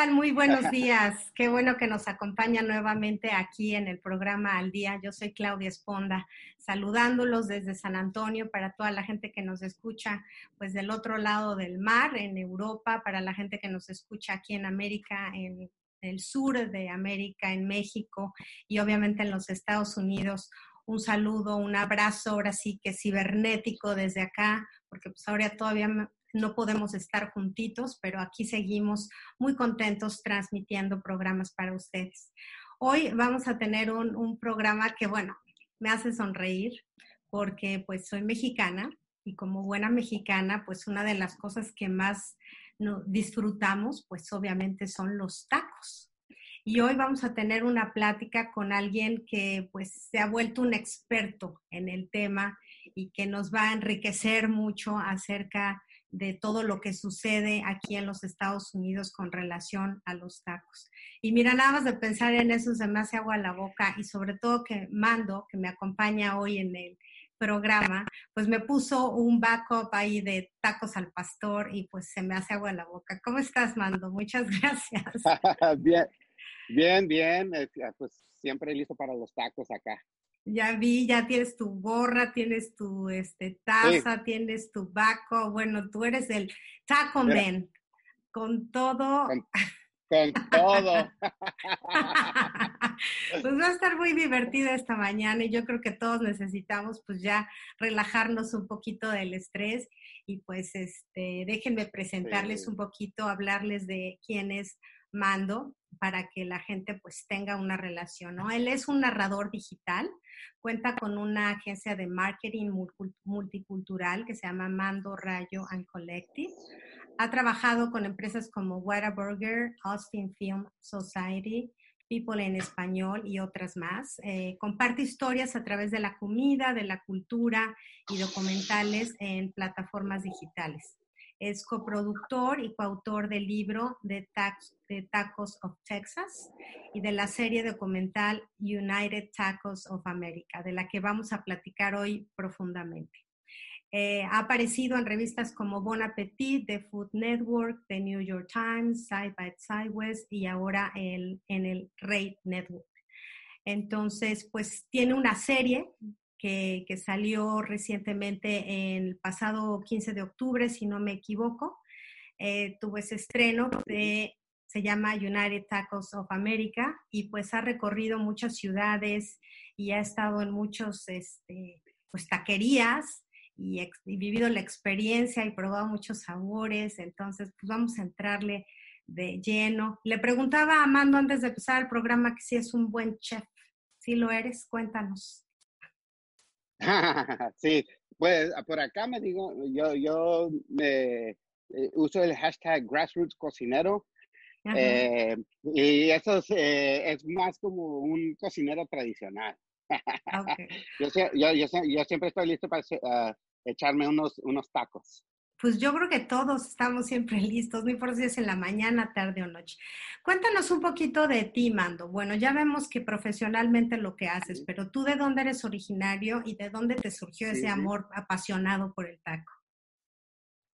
tal? Muy buenos días. Qué bueno que nos acompaña nuevamente aquí en el programa Al Día. Yo soy Claudia Esponda, saludándolos desde San Antonio para toda la gente que nos escucha, pues del otro lado del mar, en Europa, para la gente que nos escucha aquí en América, en el sur de América, en México y obviamente en los Estados Unidos. Un saludo, un abrazo, ahora sí que cibernético desde acá, porque pues ahora todavía no podemos estar juntitos, pero aquí seguimos muy contentos transmitiendo programas para ustedes. Hoy vamos a tener un, programa que, bueno, me hace sonreír porque pues soy mexicana y como buena mexicana, pues una de las cosas que más disfrutamos, pues obviamente son los tacos. Y hoy vamos a tener una plática con alguien que pues se ha vuelto un experto en el tema y que nos va a enriquecer mucho acerca de todo lo que sucede aquí en los Estados Unidos con relación a los tacos. Y mira, nada más de pensar en eso se me hace agua la boca y sobre todo que Mando, que me acompaña hoy en el programa, pues me puso un backup ahí de tacos al pastor y pues se me hace agua la boca. ¿Cómo estás, Mando? Muchas gracias. bien, bien, bien. Pues siempre listo para los tacos acá. Ya vi, ya tienes tu gorra, tienes tu este, taza, tienes tu baco. Bueno, tú eres el taco man. Con todo. Con, todo. pues va a estar muy divertida esta mañana y yo creo que todos necesitamos pues ya relajarnos un poquito del estrés y pues este déjenme presentarles un poquito, hablarles de quién es Mando para que la gente pues tenga una relación, ¿no? Él es un narrador digital, cuenta con una agencia de marketing multicultural que se llama Mando Rayo and Collective. Ha trabajado con empresas como Whataburger, Austin Film Society, People en Español y otras más. Eh, comparte historias a través de la comida, de la cultura y documentales en plataformas digitales. Es coproductor y coautor del libro de, Tacos of Texas y de la serie documental United Tacos of America, de la que vamos a platicar hoy profundamente. Eh, ha aparecido en revistas como Bon Appetit, The Food Network, The New York Times, Side by Sideways y ahora en el Rate Network. Entonces, pues tiene una serie que, salió recientemente el pasado 15 de octubre, si no me equivoco. Eh, tuvo ese estreno de, se llama United Tacos of America y pues ha recorrido muchas ciudades y ha estado en muchos, este, pues taquerías y, vivido la experiencia y probado muchos sabores. Entonces, pues vamos a entrarle de lleno. Le preguntaba a Amando antes de empezar el programa que si es un buen chef. Si lo eres, cuéntanos. sí, pues por acá me digo, yo, yo me, eh, uso el hashtag grassroots cocinero. Eh, y eso es, eh, es, más como un cocinero tradicional. yo, yo, yo, siempre estoy listo para uh, echarme unos, unos tacos. Pues yo creo que todos estamos siempre listos, no importa si es en la mañana, tarde o noche. Cuéntanos un poquito de ti, Mando. Bueno, ya vemos que profesionalmente lo que haces, pero tú de dónde eres originario y de dónde te surgió ese amor apasionado por el taco.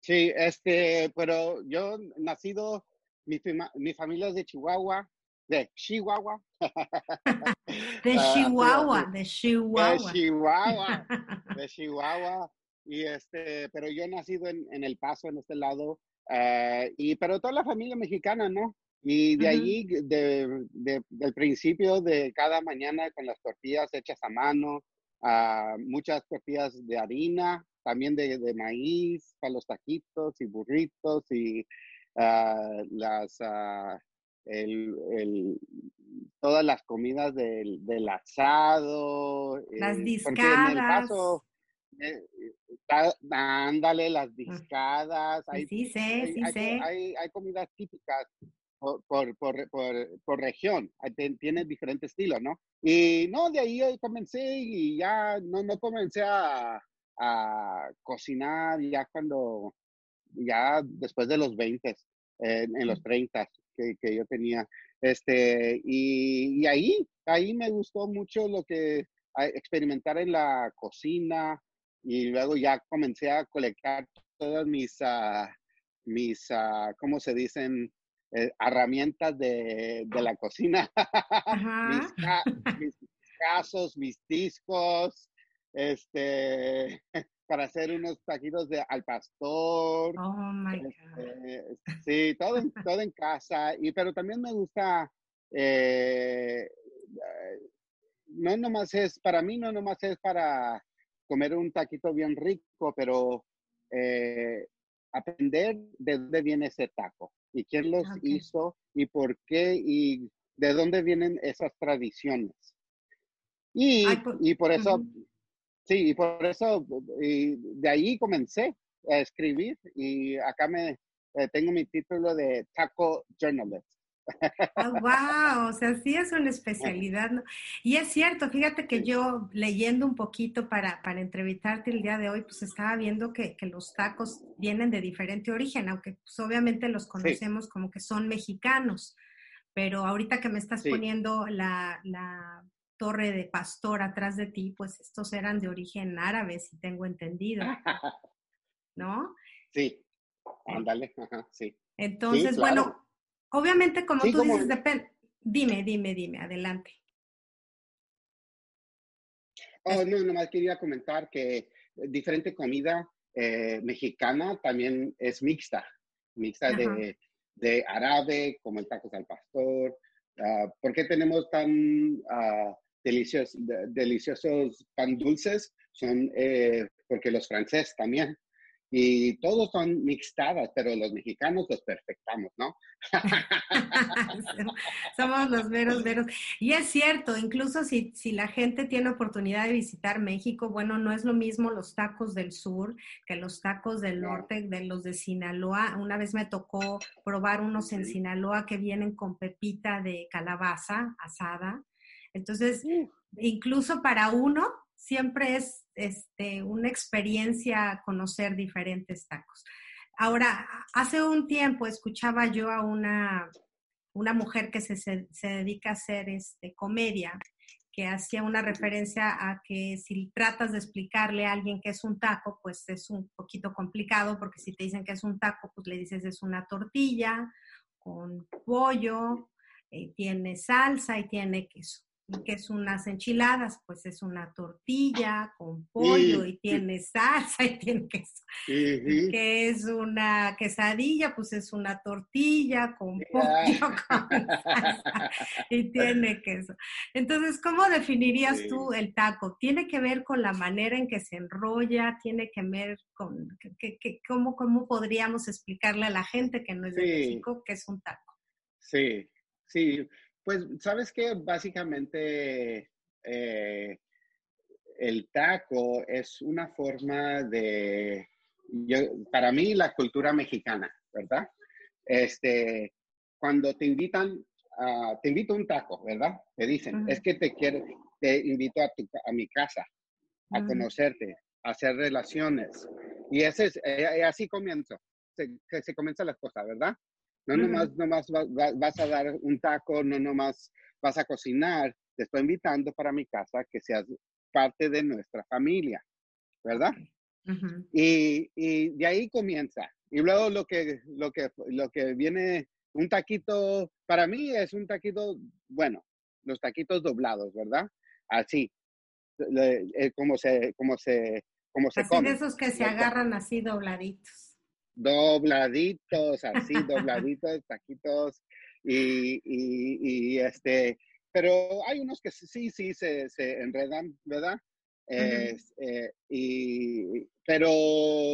Sí, este, pero yo nacido, mi, mi familia es de Chihuahua, de Chihuahua. de ah, Chihuahua, de Chihuahua. De Chihuahua, de Chihuahua. Y este, pero yo he nacido en, en El Paso, en este lado, eh, y pero toda la familia mexicana, ¿no? Y de ahí, de, del principio de cada mañana con las tortillas hechas a mano, uh, muchas tortillas de harina, también de, de, maíz, para los taquitos y burritos y uh, las, uh, el, el, todas las comidas del, del asado. Las eh, discadas. Eh, ándale, las mm. discadas. Hay, sí, sé, sí, sé. Hay, hay, comidas típicas por, por, por, por región, tiene diferentes estilos, ¿no? Y no, de ahí comencé y ya no, no comencé a, a cocinar ya cuando, ya después de los 20, en los 30 que, que yo tenía. Este, y, y, ahí, ahí me gustó mucho lo que experimentar en la cocina, y luego ya comencé a colectar todas mis, uh, mis uh, ¿cómo se dicen? Eh, herramientas de, de, la cocina. mis, mis, casos, mis discos, este, para hacer unos taquitos de al pastor. Oh my God. Este, sí, todo en, todo en casa. Y, pero también me gusta, eh, no nomás es, para mí no nomás es para comer un taquito bien rico, pero eh, aprender de dónde viene ese taco y quién los hizo y por qué y de dónde vienen esas tradiciones. Y, pues, y por eso, sí, y por eso, y de ahí comencé a escribir y acá me eh, tengo mi título de Taco Journalist. Wow, o sea, sí es una especialidad. ¿no? Y es cierto, fíjate que yo leyendo un poquito para, para entrevistarte el día de hoy, pues estaba viendo que, que los tacos vienen de diferente origen, aunque pues, obviamente los conocemos como que son mexicanos, pero ahorita que me estás poniendo la, la, torre de pastor atrás de ti, pues estos eran de origen árabe, si tengo entendido. ¿No? Sí, ándale, sí. Entonces, bueno, Obviamente, como tú dices, depende. Dime, dime, dime, adelante. Oh, no, nomás quería comentar que diferente comida eh, mexicana también es mixta, mixta de, de, árabe, como el tacos al pastor. Uh, ¿Por qué tenemos tan uh, deliciosos, deliciosos pan dulces? Son eh, porque los franceses también y todos son mixtadas, pero los mexicanos los perfectamos, ¿no? Somos los veros, veros. Y es cierto, incluso si, si la gente tiene oportunidad de visitar México, bueno, no es lo mismo los tacos del sur que los tacos del norte, de los de Sinaloa. Una vez me tocó probar unos en Sinaloa que vienen con pepita de calabaza asada. Entonces, incluso para uno, siempre es este, una experiencia conocer diferentes tacos. Ahora, hace un tiempo escuchaba yo a una, una mujer que se, se, dedica a hacer este, comedia, que hacía una referencia a que si tratas de explicarle a alguien que es un taco, pues es un poquito complicado, porque si te dicen que es un taco, pues le dices es una tortilla con pollo, eh, tiene salsa y tiene queso que es unas enchiladas, pues es una tortilla con pollo y tiene salsa y tiene queso. Que es una quesadilla, pues es una tortilla con pollo con salsa y tiene queso. Entonces, ¿cómo definirías tú el taco? ¿Tiene que ver con la manera en que se enrolla? ¿Tiene que ver con que, cómo, cómo podríamos explicarle a la gente que no es de México que es un taco? Sí, sí. Pues, ¿sabes qué? Básicamente, eh, el taco es una forma de, para mí, la cultura mexicana, ¿verdad? Este, cuando te invitan, te invito a un taco, ¿verdad? Te dicen, es que te quiero, te invito a, tu, a mi casa, a conocerte, a hacer relaciones. Y ese es, eh, así comienzo, se, se comienza las cosas, ¿verdad? No nomás, nomás vas a dar un taco, no nomás vas a cocinar, te estoy invitando para mi casa que seas parte de nuestra familia, ¿verdad? y, y, de ahí comienza. Y luego lo que, lo, que, lo que viene, un taquito, para mí es un taquito, bueno, los taquitos doblados, ¿verdad? Así, eh, como se, como se, como se así de esos que se agarran así dobladitos dobladitos, así, dobladitos, taquitos, y, y, este, pero hay unos que sí, sí, se, se enredan, ¿verdad? eh, y, pero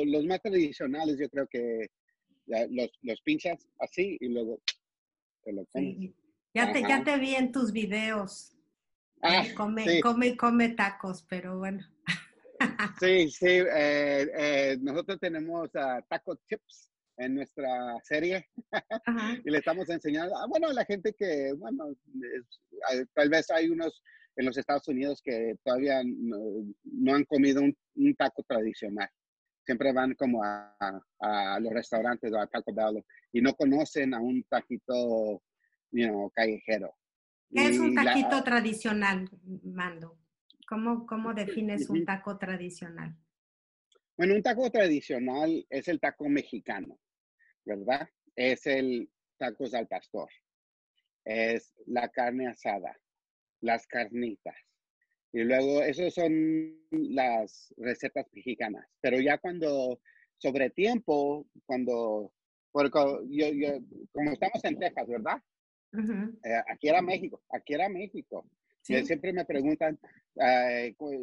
los más tradicionales yo creo que los, los pinchas así y luego te lo comes. Ya, te, ya te vi en tus videos. Ah, come, come, come tacos, pero bueno. Sí, sí. Eh, eh, nosotros tenemos uh, taco chips en nuestra serie y le estamos enseñando, ah, bueno, a la gente que, bueno, tal vez hay unos en los Estados Unidos que todavía no, han comido un, taco tradicional. Siempre van como a, a, los restaurantes o a Taco Bell y no conocen a un taquito, you callejero. ¿Qué es un taquito tradicional, Mando? ¿Cómo, cómo defines un taco tradicional? Bueno, un taco tradicional es el taco mexicano, ¿verdad? Es el tacos al pastor, es la carne asada, las carnitas. Y luego, esos son las recetas mexicanas. Pero ya cuando, sobre tiempo, cuando, porque yo, yo, como estamos en Texas, ¿verdad? Eh, aquí era México, aquí era México. Siempre me preguntan,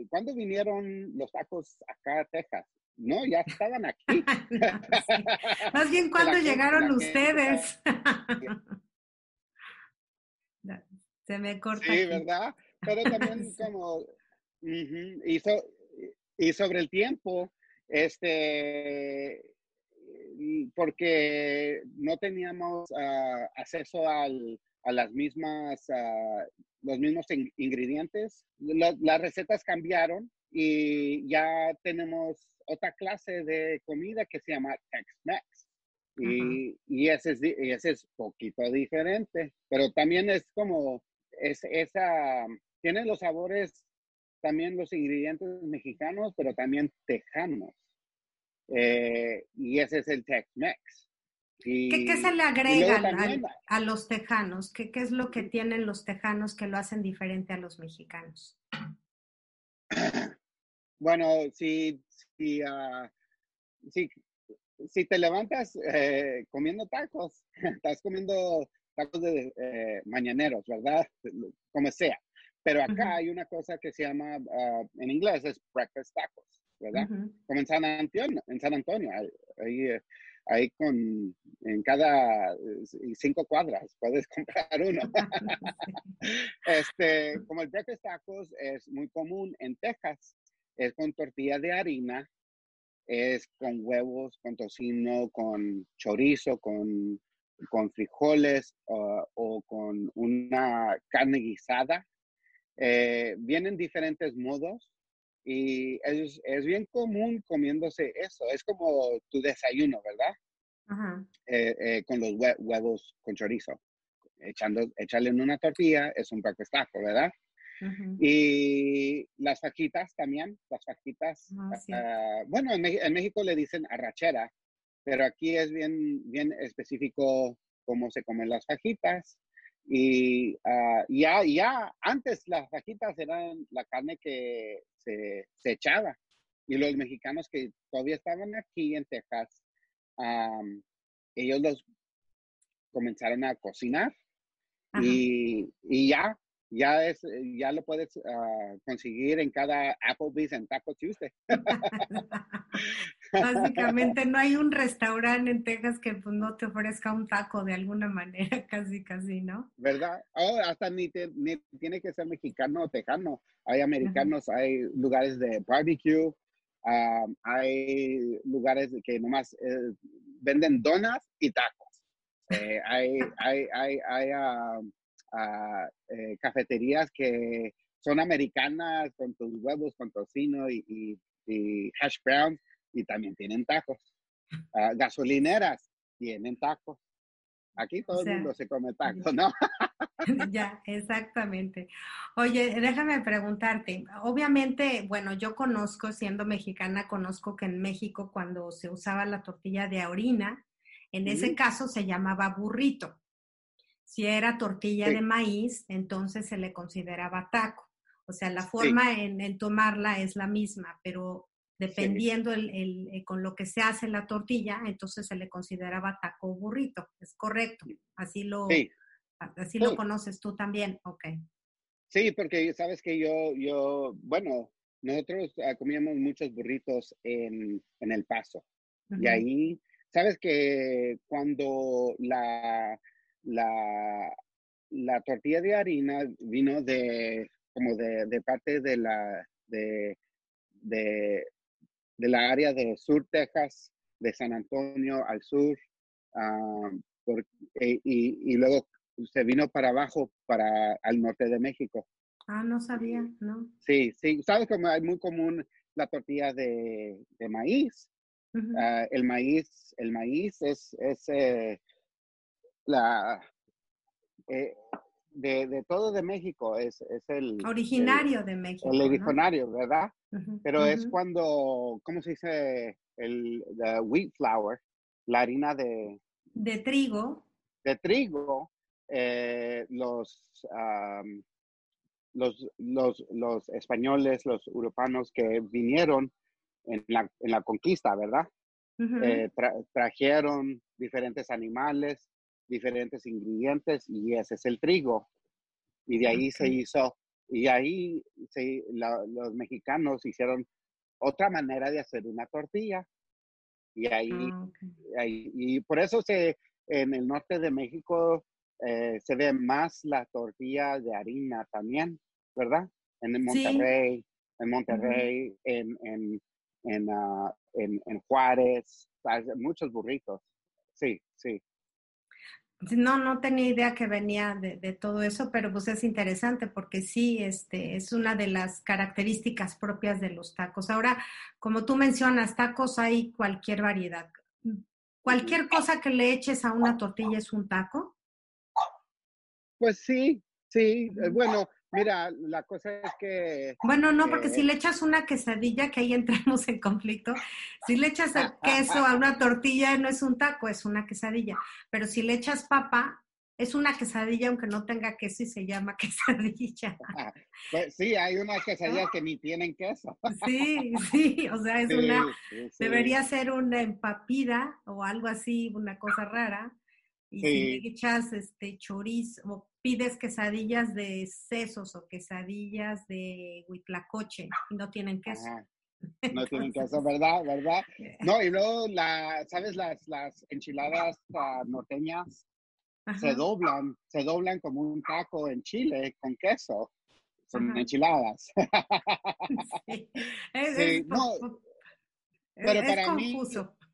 ¿cuándo vinieron los tacos acá a Texas? No, ya estaban aquí. Más bien, ¿cuándo llegaron ustedes? Se me corta. Sí, ¿verdad? Pero también como, y, y sobre el tiempo, este, porque no teníamos ah, acceso al, a las mismas, uh, los mismos ingredientes, las recetas cambiaron y ya tenemos otra clase de comida que se llama Tex-Mex. Y, y, ese es, ese es poquito diferente, pero también es como, es, esa, tiene los sabores, también los ingredientes mexicanos, pero también tejanos. Eh, y ese es el Tex-Mex. ¿Qué, se le agrega a, los tejanos? ¿Qué, ¿Qué, es lo que tienen los tejanos que lo hacen diferente a los mexicanos? Bueno, si, si, uh, si, si, te levantas eh, comiendo tacos, estás comiendo tacos de eh, mañaneros, ¿verdad? Como sea. Pero acá hay una cosa que se llama, uh, en inglés es breakfast tacos, ¿verdad? Como en San Antonio, en San Antonio, ahí, ahí con, en cada eh, cinco cuadras puedes comprar uno. este, como el breakfast tacos es muy común en Texas, es con tortilla de harina, es con huevos, con tocino, con chorizo, con, con frijoles o con una carne guisada. Eh, vienen diferentes modos y es, es, bien común comiéndose eso. Es como tu desayuno, ¿verdad? Eh, eh, con los huevos con chorizo. Echando, echarle en una tortilla es un breakfast taco, ¿verdad? Y las fajitas también, las fajitas. Ah, ah, bueno, en, México le dicen arrachera, pero aquí es bien, bien específico cómo se comen las fajitas. Y uh, ya, ya antes las fajitas eran la carne que se, se, echaba. Y los mexicanos que todavía estaban aquí en Texas, ellos los comenzaron a cocinar. Y, y, ya ya es, ya lo puedes ah, conseguir en cada Applebee's en Taco Tuesday. Básicamente no hay un restaurante en Texas que pues, no te ofrezca un taco de alguna manera, casi, casi, ¿no? ¿Verdad? Oh, hasta ni, ni tiene que ser mexicano o tejano. Hay americanos, hay lugares de barbecue, hay lugares que nomás eh, venden donas y tacos. Eh, hay, hay, hay, hay a eh, cafeterías que son americanas con tus huevos, con tocino y, hash browns y también tienen tacos. gasolineras tienen tacos. Aquí todo el mundo se come tacos, ¿no? ya, exactamente. Oye, déjame preguntarte, obviamente, bueno, yo conozco, siendo mexicana, conozco que en México cuando se usaba la tortilla de harina, en ese caso se llamaba burrito. Si era tortilla de maíz, entonces se le consideraba taco. O sea, la forma en, tomarla es la misma, pero dependiendo el, eh, con lo que se hace la tortilla, entonces se le consideraba taco o burrito. Es correcto. Así lo, así lo conoces tú también. Ok. Sí, porque sabes que yo, yo, bueno, nosotros ah, comíamos muchos burritos en, El Paso. Y ahí, sabes que cuando la, la, la tortilla de harina vino de como de, parte de la de, de, la área de Sur Texas, de San Antonio al sur, ah, e, y, y, luego se vino para abajo, para al norte de México. Ah, no sabía, ¿no? Sí, sí, sabes como es muy común la tortilla de, de maíz. Ah, el maíz, el maíz es, es eh, la, eh, de, todo de México, es, es el... Originario de México. El originario, ¿verdad? Pero es cuando, ¿cómo se dice? El wheat flour, la harina de... De trigo. De trigo, eh, los, los, los, los, españoles, los europeos que vinieron en la, en la conquista, ¿verdad? Eh, trajeron diferentes animales, diferentes ingredientes y ese es el trigo. Y de ahí se hizo, y ahí se, los mexicanos hicieron otra manera de hacer una tortilla. Y ahí, ah, ahí y por eso se, en el norte de México eh, se ve más la tortilla de harina también, ¿verdad? En Monterrey, en Monterrey, en, en, en, ah, en, en, Juárez, muchos burritos. Sí, sí. No, no tenía idea que venía de, todo eso, pero pues es interesante porque sí, este, es una de las características propias de los tacos. Ahora, como tú mencionas, tacos hay cualquier variedad. ¿Cualquier cosa que le eches a una tortilla es un taco? Pues sí, sí. Eh, bueno, mira, la cosa es que... Bueno, no, porque si le echas una quesadilla, que ahí entramos en conflicto, si le echas el queso a una tortilla, no es un taco, es una quesadilla. Pero si le echas papa, es una quesadilla aunque no tenga queso y se llama quesadilla. Pues sí, hay unas quesadillas que ni tienen queso. Sí, sí, o sea, es una, debería ser una empapida o algo así, una cosa rara. Y si le echas este chorizo pides quesadillas de sesos o quesadillas de huitlacoche y no tienen queso. No tienen queso, ¿verdad? ¿Verdad? No, y luego, la, ¿sabes? Las, las enchiladas uh, norteñas se doblan, se doblan como un taco en Chile con queso. Son enchiladas. Sí. Es, sí. pero para confuso. Mí,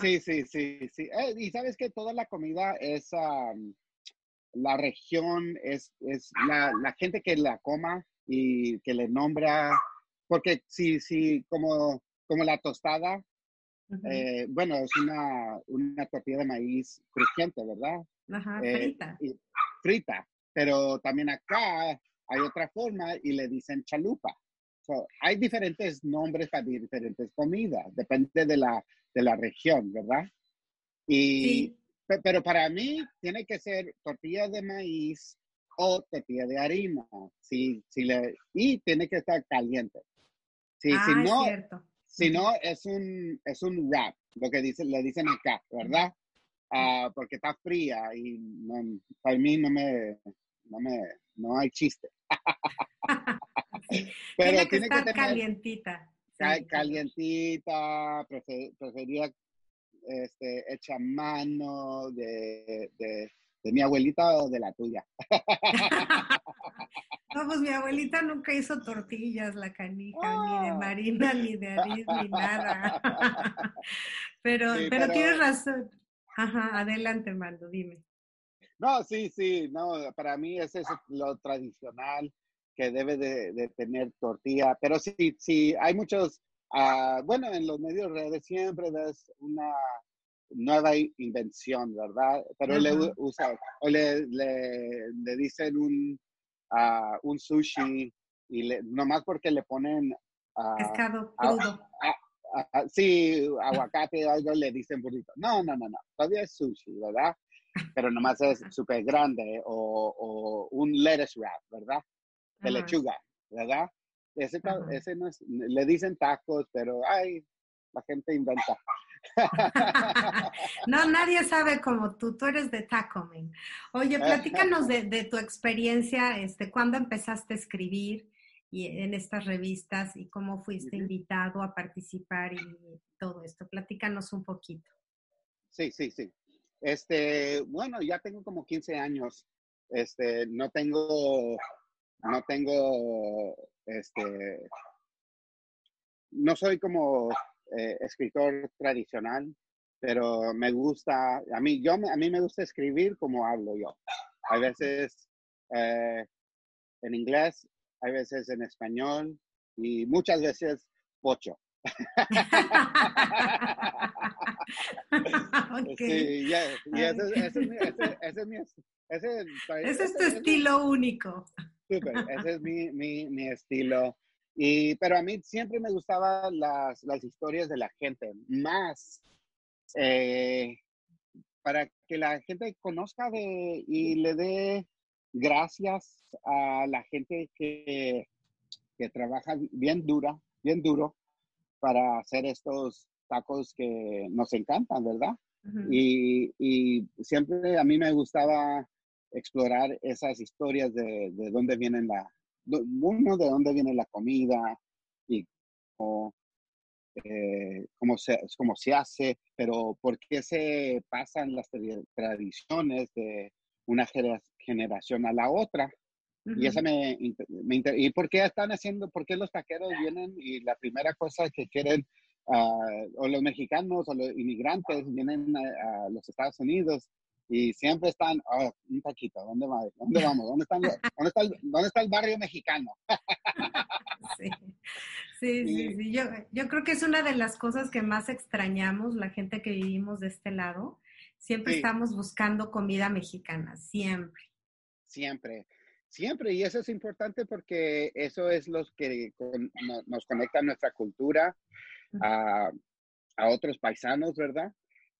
Sí, sí, sí, sí. Eh, y sabes que toda la comida es, la región, es, es la, la, gente que la coma y que le nombra, porque sí, sí, como, como la tostada, eh, bueno, es una, una tortilla de maíz crujiente, ¿verdad? Ajá, eh, frita. frita, pero también acá hay otra forma y le dicen chalupa. hay diferentes nombres para diferentes comidas, depende de la, de la región, ¿verdad? Y, Pero para mí tiene que ser tortilla de maíz o tortilla de harina, si, si le, y tiene que estar caliente. Si, ah, si no, si no es un, es un wrap, lo que dicen, le dicen acá, ¿verdad? Ah, porque está fría y para mí no me, no me, no hay chiste. Pero tiene que estar calientita calientita, prefería este, hecha mano de, mi abuelita o de la tuya. No, pues mi abuelita nunca hizo tortillas, la canija, ni de ah. marina, ni de harina, ni nada. pero, pero, tienes razón. Ajá, adelante, Mando, dime. No, sí, sí, no, para mí ese es lo tradicional que debe de, tener tortilla, pero sí, sí, hay muchos, uh, bueno, en los medios redes siempre ves una nueva invención, ¿verdad? Pero le usa, o le, le, le dicen un, uh, un sushi y le, nomás porque le ponen... Uh, Pescado crudo. sí, aguacate o algo le dicen burrito. No, no, no, no, todavía es sushi, ¿verdad? Pero nomás es súper grande o, o un lettuce wrap, ¿verdad? de lechuga, ¿verdad? Ese, ese no es, le dicen tacos, pero ay, la gente inventa. no, nadie sabe como tú, tú eres de Taco Oye, platícanos de, de, tu experiencia, este, ¿cuándo empezaste a escribir y en estas revistas y cómo fuiste invitado a participar y todo esto? Platícanos un poquito. Sí, sí, sí. Este, bueno, ya tengo como 15 años. Este, no tengo no tengo, este, no soy como eh, escritor tradicional, pero me gusta, a mí, yo, a mí me gusta escribir como hablo yo. Hay veces eh, en inglés, hay veces en español y muchas veces pocho. Sí, y ese, es mi, ese, ese es tu estilo único. Súper, ese es mi, mi, mi, estilo. Y, pero a mí siempre me gustaban las, las historias de la gente, más eh, para que la gente conozca de, y le dé gracias a la gente que, que trabaja bien dura, bien duro para hacer estos tacos que nos encantan, ¿verdad? y, y, siempre a mí me gustaba explorar esas historias de, de dónde vienen la, uno, de dónde viene la comida y cómo, eh, cómo, se, cómo se hace, pero por qué se pasan las tradiciones de una generación a la otra. Y esa me, me ¿Y por qué están haciendo, por qué los taqueros vienen y la primera cosa que quieren, uh, o los mexicanos o los inmigrantes vienen a, los Estados Unidos y siempre están, oh, un taquito, ¿dónde, ¿dónde vamos? ¿Dónde, están, dónde, está el, ¿Dónde está el barrio mexicano? sí, sí, sí, sí. Yo, yo creo que es una de las cosas que más extrañamos, la gente que vivimos de este lado. Siempre estamos buscando comida mexicana, siempre. Siempre. Siempre, y eso es importante porque eso es lo que nos conecta a nuestra cultura, a, otros paisanos, ¿verdad?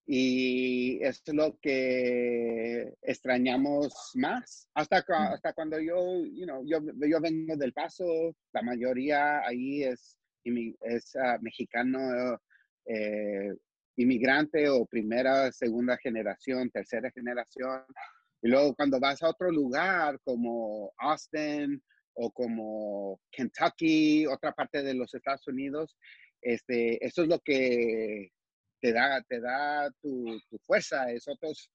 Y es lo que extrañamos más. Hasta, hasta cuando yo, you know, yo, yo vengo del Paso, la mayoría ahí es, es ah, mexicano, eh, inmigrante o primera, segunda generación, tercera generación. Y luego cuando vas a otro lugar como Austin o como Kentucky, otra parte de los Estados Unidos, este, eso es lo que te da, te da tu, fuerza, es otros,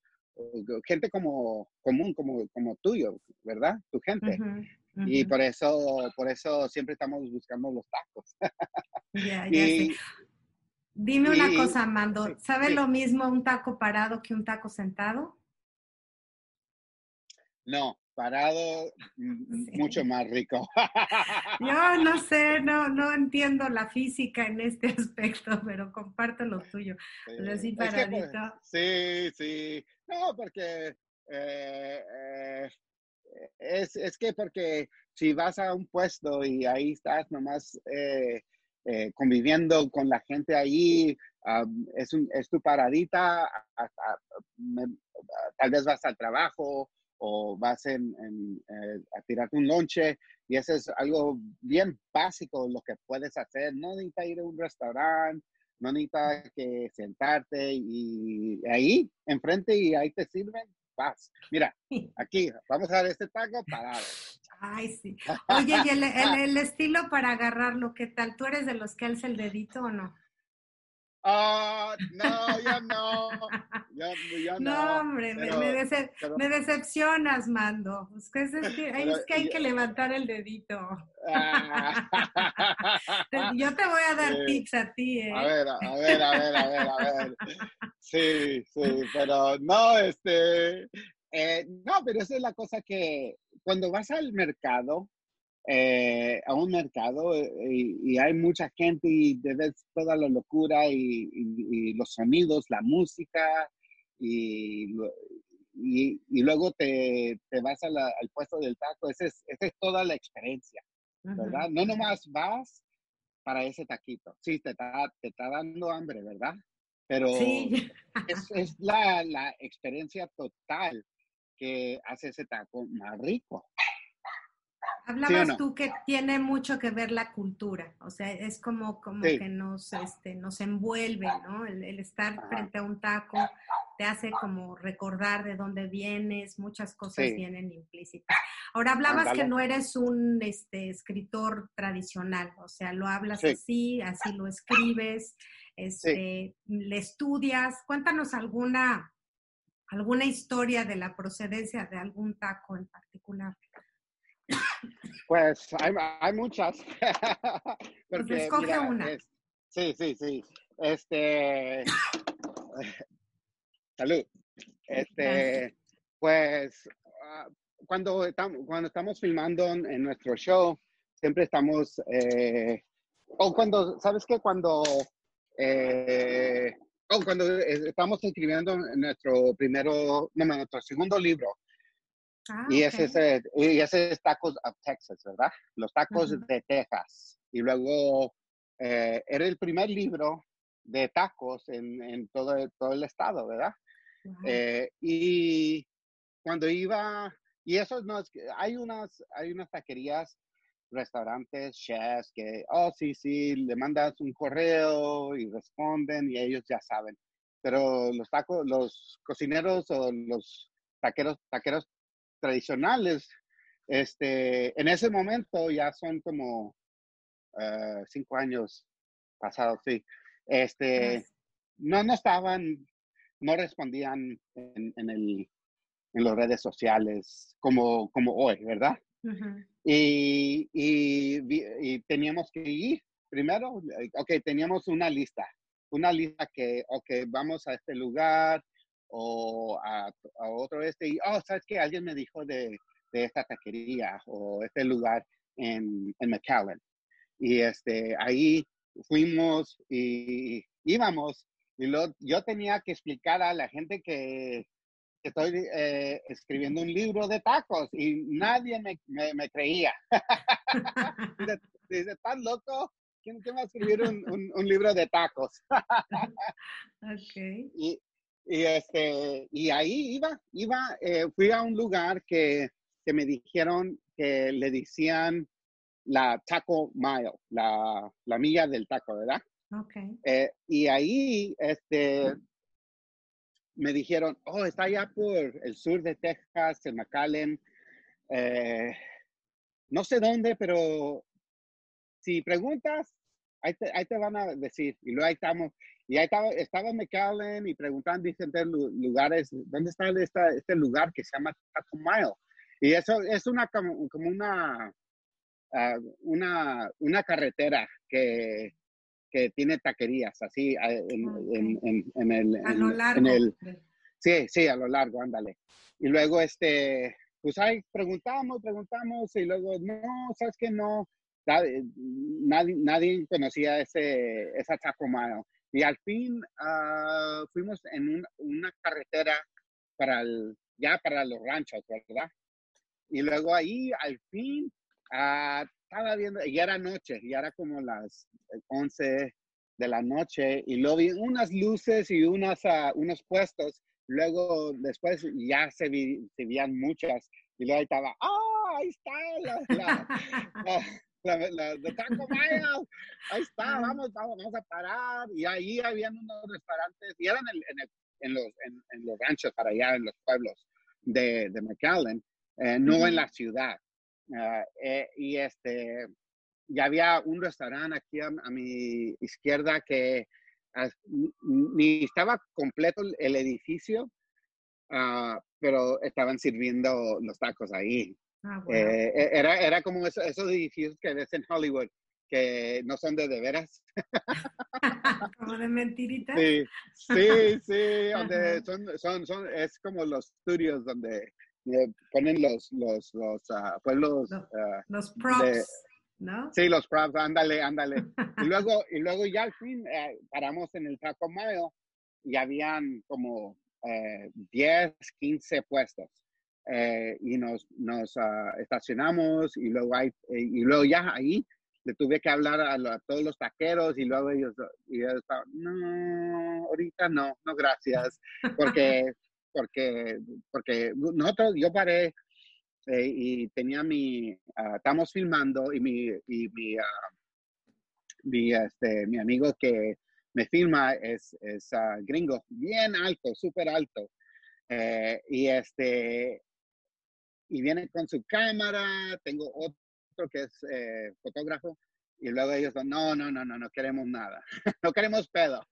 gente como común, como, como tuyo, ¿verdad? Tu gente. Y por eso, por eso siempre estamos buscando los tacos. Dime una cosa, Mando, ¿sabe lo mismo un taco parado que un taco sentado? No, parado mucho más rico. Yo no sé, no, no entiendo la física en este aspecto, pero comparto lo tuyo. Sí, pues, paradito. sí, sí. No, porque eh, eh, es, es, que porque si vas a un puesto y ahí estás nomás eh, conviviendo con la gente ahí, es, un, es tu paradita, tal vez vas al trabajo o vas en, eh, a tirarte un lonche y eso es algo bien básico lo que puedes hacer. No necesitas ir a un restaurante, no necesitas que sentarte y ahí enfrente y ahí te sirven, vas. Mira, aquí, vamos a ver este taco parado. Ay, sí. Oye, ¿y el, el, estilo para agarrarlo, qué tal? ¿Tú eres de los que alza el dedito o no? Ah, no, ya no. Ya, no. no, hombre, me, me, decepcionas, Mando. Es que, es, que, es que hay que levantar el dedito. Ah. Yo te voy a dar tips a ti, ¿eh? A ver, a ver, a ver, a ver, a ver. Sí, sí, pero no, este. Eh, no, pero esa es la cosa que cuando vas al mercado, eh, a un mercado eh, y, hay mucha gente y ves toda la locura y, los sonidos, la música y, y luego te, te vas al puesto del taco. Esa es, es toda la experiencia, ¿verdad? No nomás vas para ese taquito. Sí, te está, te está dando hambre, ¿verdad? Pero es, es la, la experiencia total que hace ese taco más rico. Hablabas tú que tiene mucho que ver la cultura, o sea, es como, como que nos, este, nos envuelve, ¿no? El, estar frente a un taco te hace como recordar de dónde vienes, muchas cosas vienen implícitas. Ahora hablabas que no eres un este, escritor tradicional, o sea, lo hablas así, así lo escribes, este, le estudias. Cuéntanos alguna, alguna historia de la procedencia de algún taco en particular. Pues hay, hay muchas. Pues escoge una. sí, sí, sí. Este. Salud. Este, pues ah, cuando, estamos, cuando estamos filmando en, nuestro show, siempre estamos, eh, o cuando, ¿sabes qué? Cuando, eh, o cuando estamos escribiendo nuestro primero, no, nuestro segundo libro, Ah, y, ese es, y ese es tacos of Texas, ¿verdad? Los tacos de Texas. Y luego eh, era el primer libro de tacos en, en todo, todo el estado, ¿verdad? Eh, y cuando iba, y eso no es, hay unas, hay unas taquerías, restaurantes, chefs que, oh, sí, sí, le mandas un correo y responden y ellos ya saben. Pero los tacos, los cocineros o los taqueros, taqueros tradicionales, este, en ese momento ya son como uh, cinco años pasados, sí. Este, no, no estaban, no respondían en, en, el, en las redes sociales como, como hoy, ¿verdad? y, y, y, teníamos que ir primero, ok, teníamos una lista, una lista que, ok, vamos a este lugar o a, a otro este, y, oh, ¿sabes qué? Alguien me dijo de, de esta taquería o este lugar en, en McAllen. Y este, ahí fuimos y íbamos. Y lo, yo tenía que explicar a la gente que, que estoy eh, escribiendo un libro de tacos y nadie me, me, creía. dice, ¿estás loco? ¿Quién, ¿Quién, va a escribir un, un, libro de tacos? okay. y, y, este, y ahí iba, iba, eh, fui a un lugar que, que me dijeron que le decían la Taco Mile, la, la milla del taco, ¿verdad? Okay. Eh, y ahí este, me dijeron, oh, está allá por el sur de Texas, en McAllen. Eh, no sé dónde, pero si preguntas, ahí te, ahí te, van a decir. Y luego ahí estamos. Y ahí estaba, estaba McAllen y preguntaban diferentes lugares, ¿dónde está esta, este lugar que se llama Taco Mile? Y eso es una como, como una una, una carretera que, que tiene taquerías, así en, en, el... A lo largo. sí, sí, a lo largo, ándale. Y luego, este, pues ahí preguntamos, preguntamos y luego, no, sabes que no, nadie, nadie conocía ese, esa Chacomano. Y al fin uh, fuimos en una carretera para el, ya para los ranchos, ¿verdad? Y luego ahí, al fin, Ah, estaba viendo, y era noche, y era como las 11 de la noche, y luego vi unas luces y unas, uh, unos puestos. Luego, después ya se, vi, se veían muchas, y luego estaba, ¡ah! ahí está la, la, la, la, Taco Mayo, ahí está, vamos, vamos, vamos a parar. Y ahí habían unos restaurantes, y eran en, en, en los, en, los ranchos para allá, en los pueblos de, de McAllen, eh, no en la ciudad. Ah, eh, y este, ya había un restaurante aquí a, mi izquierda que ni estaba completo el edificio, uh, pero estaban sirviendo los tacos ahí. Ah, eh, e, era, era como esos, edificios que ves en Hollywood, que no son de de veras. como de mentiritas. Sí, sí, sí, donde son, son, son, es como los estudios donde ponen los, los, los, uh, pues los, uh, los props, ¿no? Sí, los props, ándale, ándale. y luego, y luego ya al fin eh, paramos en el Taco Mayo y habían como eh, 10, 15 puestos. Eh, y nos, nos uh, estacionamos y luego, hay, eh, y luego ya ahí le tuve que hablar a, a, todos los taqueros y luego ellos, y ellos estaban, no, ahorita no, no gracias, porque porque, porque nosotros, yo paré eh, y tenía mi, uh, estamos filmando y mi, y mi, uh, mi, este, mi amigo que me filma es, es gringo, bien alto, súper alto. Eh, y este, y viene con su cámara, tengo otro que es eh, fotógrafo, y luego ellos no, no, no, no, no queremos nada, no queremos pedo.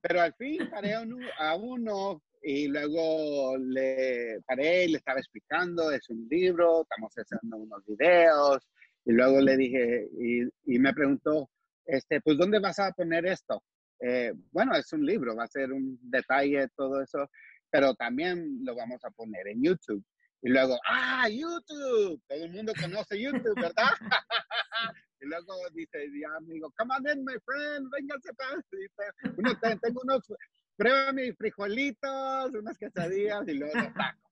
Pero al fin paré a uno y luego le paré y le estaba explicando, es un libro, estamos haciendo unos videos, y luego le dije, y, y me preguntó, este, pues, ¿dónde vas a poner esto? Eh, bueno, es un libro, va a ser un detalle, todo eso, pero también lo vamos a poner en YouTube. Y luego, ah, YouTube, todo el mundo conoce YouTube, ¿verdad? Y luego dice, ya amigo, come on in, my friend, véngase para. Dice, tengo unos, prueba mis frijolitos, unas quesadillas y luego tacos.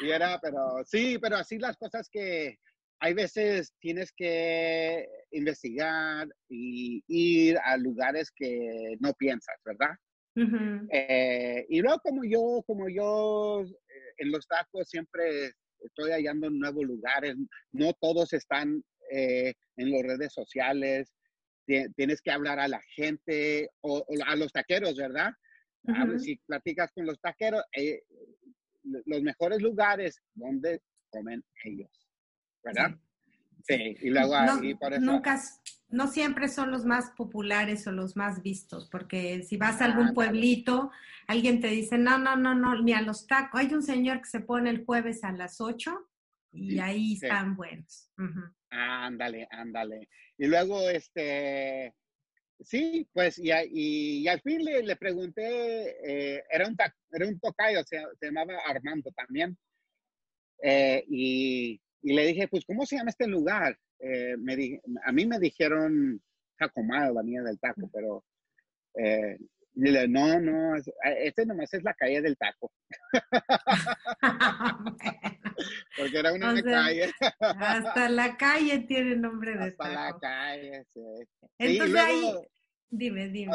y era, pero sí, pero así las cosas que hay veces tienes que investigar y ir a lugares que no piensas, ¿verdad? Eh, y luego como yo, como yo eh, en los tacos siempre estoy hallando nuevos lugares, no todos están eh, en las redes sociales, tienes que hablar a la gente o, a los taqueros, ¿verdad? si platicas con los taqueros, los mejores lugares donde comen ellos, ¿verdad? Sí, y luego ahí por eso. Nunca, no siempre son los más populares o los más vistos, porque si vas a algún pueblito, alguien te dice, no, no, no, no, ni a los tacos. Hay un señor que se pone el jueves a las 8 y ahí están buenos. Ándale, ándale. Y luego, este, sí, pues, y, y, al fin le, le pregunté, eh, era, un era un tocayo, se, llamaba Armando también, eh, y, y le dije, pues, ¿cómo se llama este lugar? Eh, me a mí me dijeron Jacomado, la mía del taco, pero eh, no, no, este nomás es la calle del taco. Porque era una calle. hasta la calle tiene nombre de hasta taco. Hasta la calle, sí. Entonces ahí, dime, dime.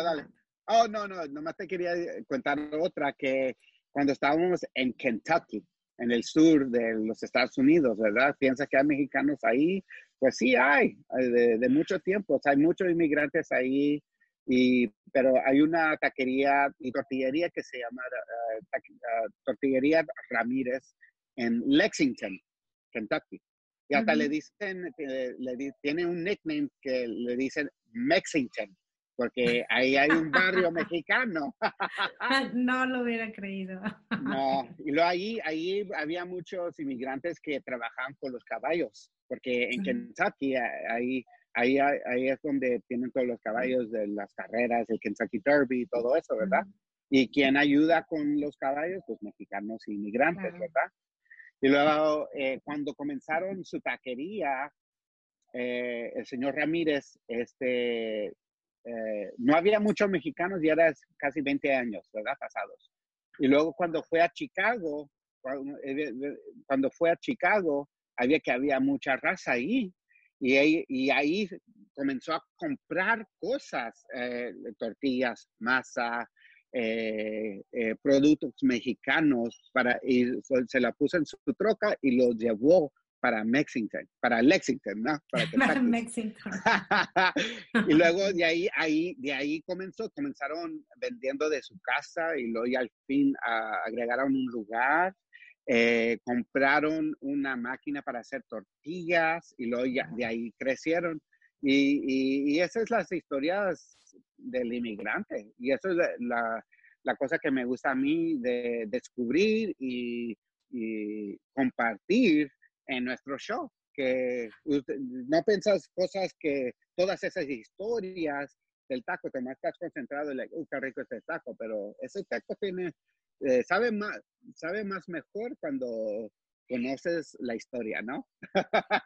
Oh, no, no, nomás te quería contar otra que cuando estábamos en Kentucky, en el sur de los Estados Unidos, ¿verdad? Piensa que hay mexicanos ahí, pues sí hay, de, de mucho tiempo, hay muchos inmigrantes ahí, y, pero hay una taquería y tortillería que se llama uh, Tortillería Ramírez en Lexington, Kentucky. Y hasta le dicen, eh, le, tiene un nickname que le dicen Mexington porque ahí hay un barrio mexicano. no lo hubiera creído. no, y luego ahí, ahí había muchos inmigrantes que trabajaban con los caballos, porque en Kentucky ahí, ahí, ahí es donde tienen todos los caballos de las carreras, el Kentucky Derby y todo eso, ¿verdad? Y quien ayuda con los caballos, pues mexicanos e inmigrantes, ¿verdad? Y luego, eh, cuando comenzaron su taquería, eh, el señor Ramírez este, eh, no había muchos mexicanos y era casi 20 años, ¿verdad? Pasados. Y luego cuando fue a Chicago, eh, cuando, fue a Chicago, había que había mucha raza ahí. Y ahí, y ahí comenzó a comprar cosas, eh, tortillas, masa, productos mexicanos para y se la puso en su troca y lo llevó para Lexington, para Lexington, ¿no? Para Lexington. y luego de ahí, ahí, de ahí comenzó, comenzaron vendiendo de su casa y luego al fin agregaron un lugar, eh, compraron una máquina para hacer tortillas y luego ya, de ahí crecieron. Y, y, esas son las historias del inmigrante. Y eso es la, la, cosa que me gusta a mí de descubrir y, y compartir en nuestro show, que no piensas cosas que todas esas historias del taco, te más estás concentrado en, like, qué rico este taco, pero ese taco tiene, eh, sabe, más, sabe más mejor cuando conoces la historia, ¿no?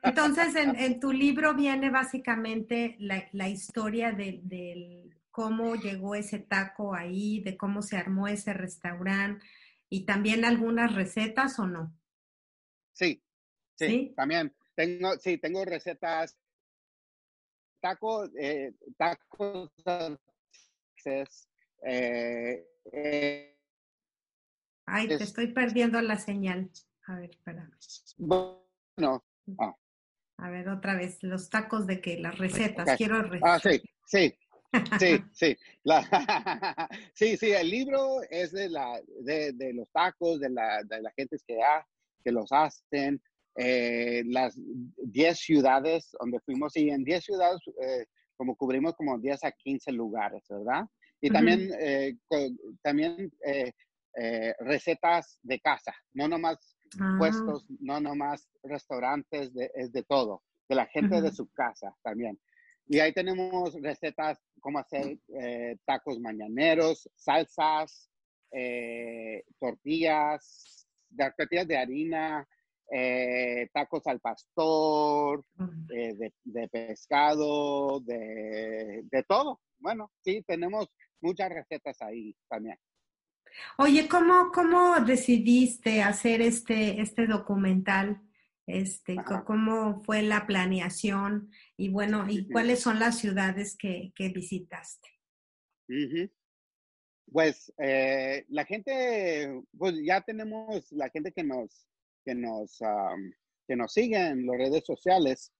Entonces, en, tu libro viene básicamente la, la historia de, cómo llegó ese taco ahí, de cómo se armó ese restaurante y también algunas recetas o no? Sí, Sí, también. Tengo, sí, tengo recetas. Tacos, eh, tacos, eh, eh, Ay, te estoy perdiendo la señal. A ver, espera. Bueno. Ah. A ver, otra vez, los tacos de que las recetas, quiero recetas. Ah, sí, sí. Sí, sí. sí, sí, el libro es de, la, de, de los tacos, de la, de la gente que, que los hacen, eh, las 10 ciudades donde fuimos y en 10 ciudades eh, como cubrimos como 10 a 15 lugares, ¿verdad? Y también, eh, también recetas de casa, no nomás ah. puestos, no nomás restaurantes, es de todo, de la gente de su casa también. Y ahí tenemos recetas como hacer tacos mañaneros, salsas, tortillas, tortillas de harina, eh, tacos al pastor, eh, de, pescado, de, todo. Bueno, sí, tenemos muchas recetas ahí también. Oye, ¿cómo, cómo decidiste hacer este, este documental? Este, ¿Cómo fue la planeación? Y bueno, ¿y cuáles son las ciudades que, que visitaste? Pues eh, la gente, pues ya tenemos la gente que nos, que nos, que nos sigue en las redes sociales,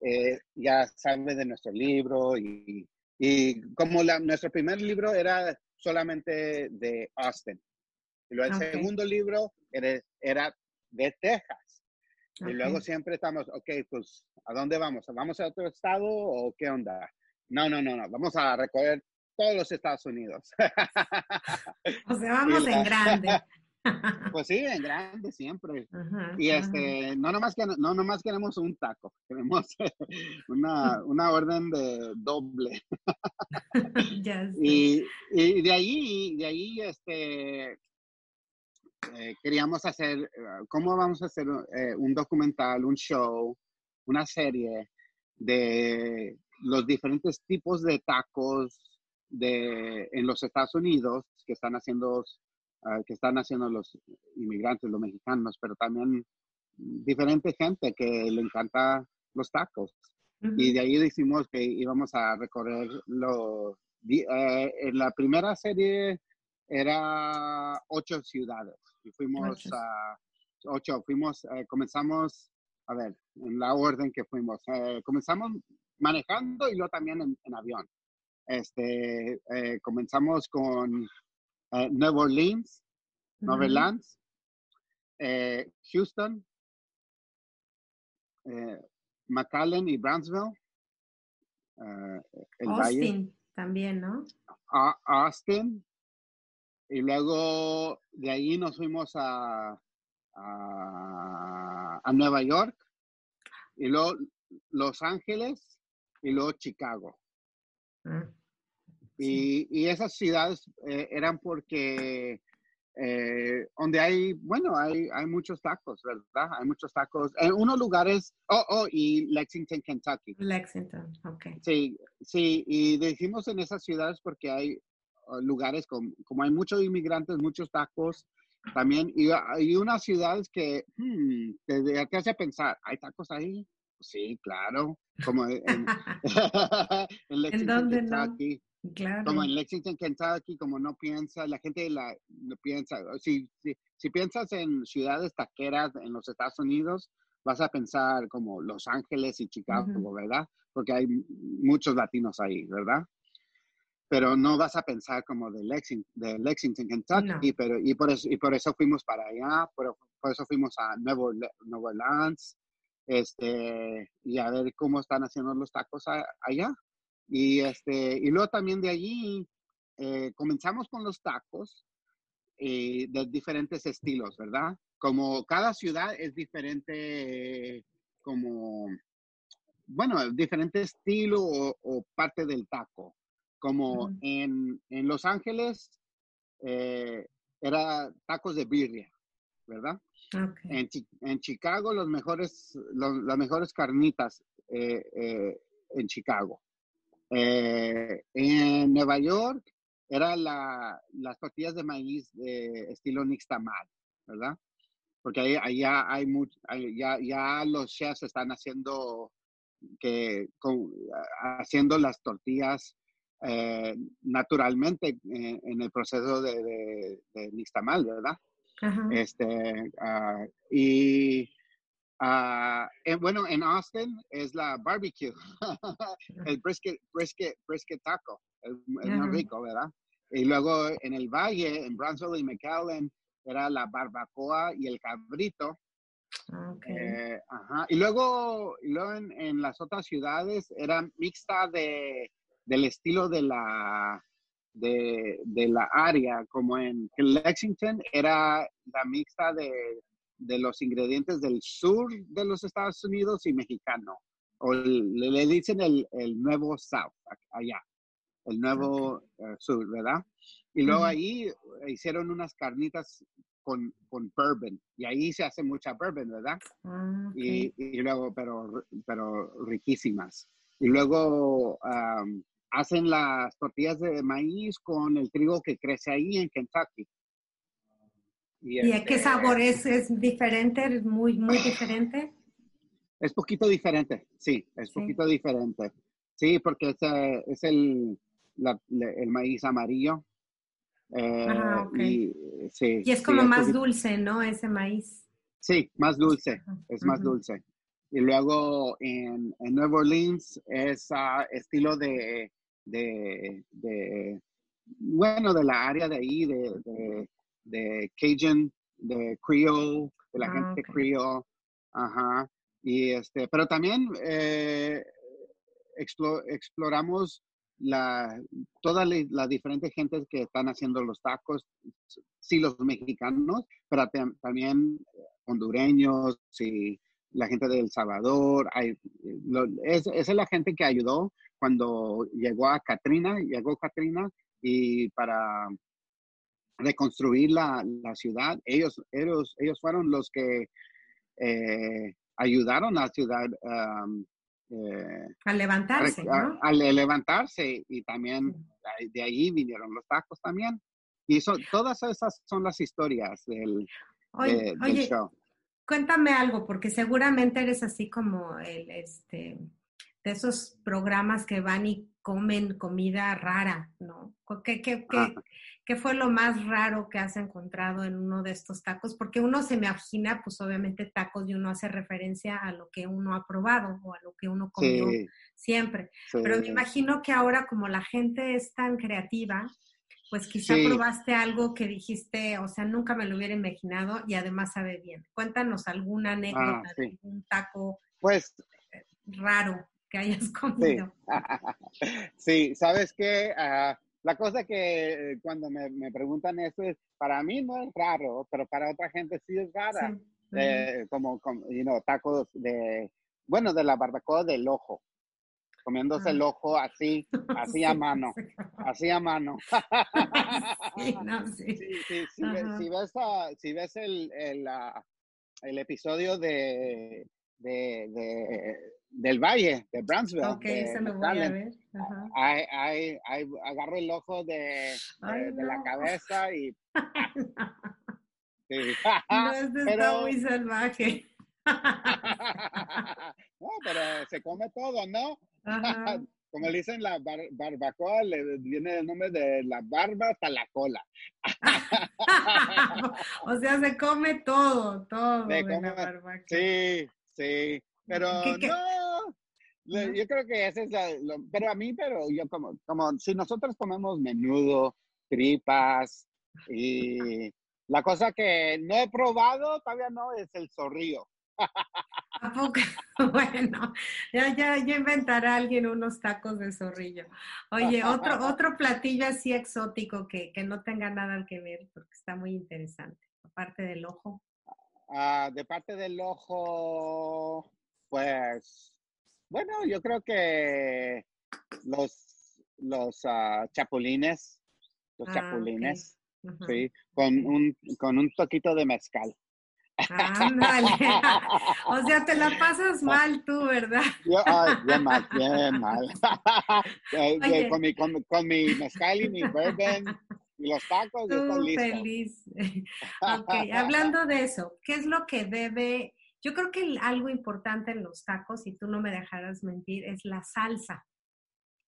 eh, ya sabe de nuestro libro y, y como la, nuestro primer libro era solamente de Austin. Y luego el segundo libro era, era de Texas. Y luego siempre estamos, ok, pues, ¿a dónde vamos? ¿Vamos a otro estado o qué onda? No, no, no, no, vamos a recorrer todos los Estados Unidos. o sea, vamos en grande. Pues sí, en grande siempre. y este, no nomás, que, no nomás queremos un taco, queremos una, una orden de doble. y, y, de ahí, de ahí, este, eh, queríamos hacer, eh, ¿cómo vamos a hacer eh, un documental, un show, una serie de los diferentes tipos de tacos de, en los Estados Unidos que están haciendo Ah, que están haciendo los inmigrantes, los mexicanos, pero también diferente gente que le encanta los tacos. Y de ahí decimos que íbamos a recorrer los... Eh, en la primera serie era ocho ciudades y fuimos a ocho, fuimos, eh, comenzamos, a ver, en la orden que fuimos, eh, comenzamos manejando y luego también en, en avión. Este, comenzamos con uh, New Orleans, mm -hmm. Orleans, eh, Houston, eh, McAllen y Brownsville. Uh, el Austin Valle. también, ¿no? A Austin. Y luego de ahí nos fuimos a, a, a Nueva York. Y luego Los Ángeles y luego Chicago. Mm. Y, esas ciudades eh, eran porque eh, donde hay, bueno, hay, hay muchos tacos, ¿verdad? Hay muchos tacos. En unos lugares, oh, oh, y Lexington, Kentucky. Lexington, ok. Sí, sí, y decimos en esas ciudades porque hay uh, lugares como, como hay muchos inmigrantes, muchos tacos también, y hay unas ciudades que hmm, te, hace pensar, ¿hay tacos ahí? Sí, claro, como en, en Lexington, Kentucky. Como en Lexington, Kentucky, como no piensa, la gente la, no piensa, si, si, si, piensas en ciudades taqueras en los Estados Unidos, vas a pensar como Los Ángeles y Chicago, ¿verdad? Porque hay muchos latinos ahí, ¿verdad? Pero no vas a pensar como de Lexington, de Lexington Kentucky, pero, y, por eso, y por eso fuimos para allá, por, por eso fuimos a Nuevo, Nuevo Orleans, este, y a ver cómo están haciendo los tacos allá. Y, este, y luego también de allí eh, comenzamos con los tacos eh, de diferentes estilos, ¿verdad? Como cada ciudad es diferente, como, bueno, diferente estilo o, parte del taco. Como en, en, Los Ángeles eh, era tacos de birria, ¿verdad? En, en, Chicago los mejores, las mejores carnitas en Chicago. Eh, en Nueva York era la, las tortillas de maíz de estilo nixtamal, ¿verdad? Porque ahí, allá hay mucho, ya, ya los chefs están haciendo que haciendo las tortillas eh, naturalmente eh, en el proceso de, de, nixtamal, ¿verdad? Este, uh, y Uh, bueno, en Austin es la barbecue, el brisket, brisket, brisket taco, es, muy rico, ¿verdad? Y luego en el valle, en Brownsville y McAllen, era la barbacoa y el cabrito. Okay. Eh, ajá. Y luego, y luego en, en, las otras ciudades era mixta de, del estilo de la, de, de la área, como en Lexington era la mixta de de los ingredientes del sur de los Estados Unidos y mexicano. O le, dicen el, el, nuevo South, allá, el nuevo eh, sur, ¿verdad? Y luego ahí hicieron unas carnitas con, con bourbon, y ahí se hace mucha bourbon, ¿verdad? Ah, y, y, luego, pero, pero riquísimas. Y luego hacen las tortillas de maíz con el trigo que crece ahí en Kentucky. ¿Y, a qué este sabor es? ¿Es diferente? ¿Es muy, muy diferente? Es poquito diferente, sí, es poquito diferente. Sí, porque es, eh, es el, el maíz amarillo. Eh, y, sí, y es como más dulce, ¿no? Ese maíz. Sí, más dulce, es más dulce. Y luego en, en Nueva Orleans es uh, estilo de, de, de, bueno, de la área de ahí, de, de, de Cajun, de Creole, de la ah, gente Creole. Ajá. Y este, pero también eh, exploramos la, todas las diferentes gentes que están haciendo los tacos, sí los mexicanos, pero también hondureños y la gente de El Salvador. Hay, es, esa es la gente que ayudó cuando llegó a Katrina, llegó Katrina y para reconstruir la, la ciudad, ellos, ellos, ellos fueron los que eh, ayudaron a la ciudad eh, a levantarse, ¿no? A, levantarse y también de ahí vinieron los tacos también. Y eso, todas esas son las historias del, show. Cuéntame algo, porque seguramente eres así como el, este, de esos programas que van y comen comida rara, ¿no? ¿Qué, qué, qué, ¿Qué fue lo más raro que has encontrado en uno de estos tacos? Porque uno se me imagina, pues obviamente tacos y uno hace referencia a lo que uno ha probado o a lo que uno comió siempre. Pero me imagino que ahora como la gente es tan creativa, pues quizá probaste algo que dijiste, o sea, nunca me lo hubiera imaginado y además sabe bien. Cuéntanos alguna ah, anécdota de un taco pues, raro que hayas comido. Sí, sabes que la cosa que eh, cuando me, me, preguntan eso es, para mí no es raro, pero para otra gente sí es rara. Eh, como, como you know, tacos de, bueno, de la barbacoa del ojo. Comiéndose el ah. ojo así, así a mano, así a mano. sí, no, sí. sí, si, ves, si ves el, el, el episodio de, de, de del Valle, de Brownsville. Ok, se lo voy a ver. agarro el ojo de, de, la cabeza y... sí. no, este está muy salvaje. no, pero se come todo, ¿no? Como le dicen la barbacoa, le viene el nombre de la barba hasta la cola. o sea, se come todo, todo la barbacoa. Sí, sí. Pero no, yo creo que ese es la, pero a mí, pero yo como, como si nosotros comemos menudo, tripas y la cosa que no he probado todavía no es el zorrillo. Bueno, ya, ya, ya inventará alguien unos tacos de zorrillo. Oye, otro, otro platillo así exótico que, que no tenga nada que ver, porque está muy interesante, aparte del ojo. Ah, de parte del ojo, pues, bueno, yo creo que los, los uh, chapulines, los ah, chapulines, sí, con un, con un toquito de mezcal. Ándale. o sea, te la pasas mal tú, ¿verdad? Yo, ay, bien mal, bien mal. Eh, con, mi, con, con, mi mezcal y mi bourbon y los tacos, yo estoy feliz. ok, hablando de eso, ¿qué es lo que debe yo creo que algo importante en los tacos, y tú no me dejarás mentir, es la salsa.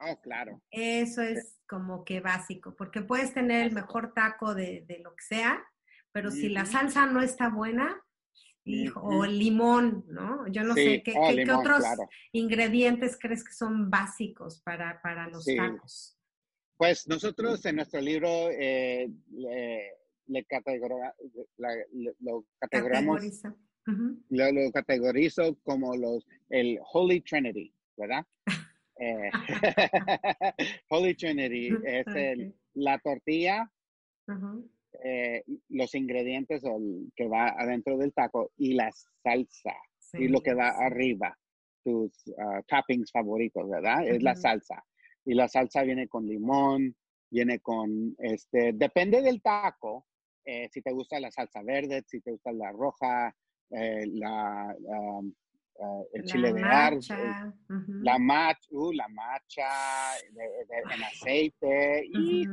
Oh, claro. Eso es como que básico, porque puedes tener el mejor taco de, lo que sea, pero si la salsa no está buena, o el limón, ¿no? Yo no sé, ¿qué, oh, otros ingredientes crees que son básicos para, para los tacos? Pues nosotros en nuestro libro eh, le, lo categoramos lo, categorizo como los, el Holy Trinity, ¿verdad? Eh, Holy Trinity es el, la tortilla, eh, los ingredientes que va adentro del taco y la salsa y lo que va arriba, tus ah, toppings favoritos, ¿verdad? Es la salsa. Y la salsa viene con limón, viene con, este, depende del taco, eh, si te gusta la salsa verde, si te gusta la roja, eh, la, eh, el chile de árbol, la macha, uh, la macha en aceite, y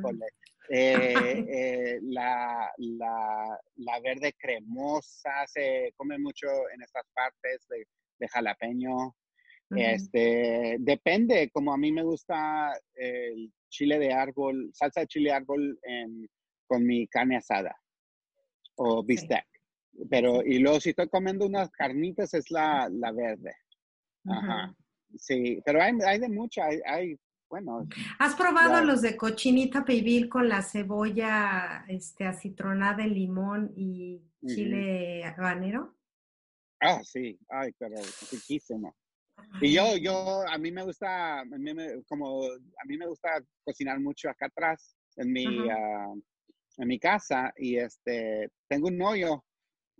eh, la, la, verde cremosa se come mucho en estas partes de, jalapeño. Este, depende, como a mí me gusta el chile de árbol, salsa de chile de árbol con mi carne asada o bistec. Pero, y luego si estoy comiendo unas carnitas es la, la verde. Ajá. Sí, pero hay, hay de mucho, hay, hay bueno. ¿Has probado los de cochinita pibil con la cebolla este, acitronada en limón y chile habanero? Ah, sí, ay, pero riquísimo. Y yo, yo, a mí me gusta, a mí me, como, a mí me gusta cocinar mucho acá atrás, en mi, uh, en mi casa, y este, tengo un hoyo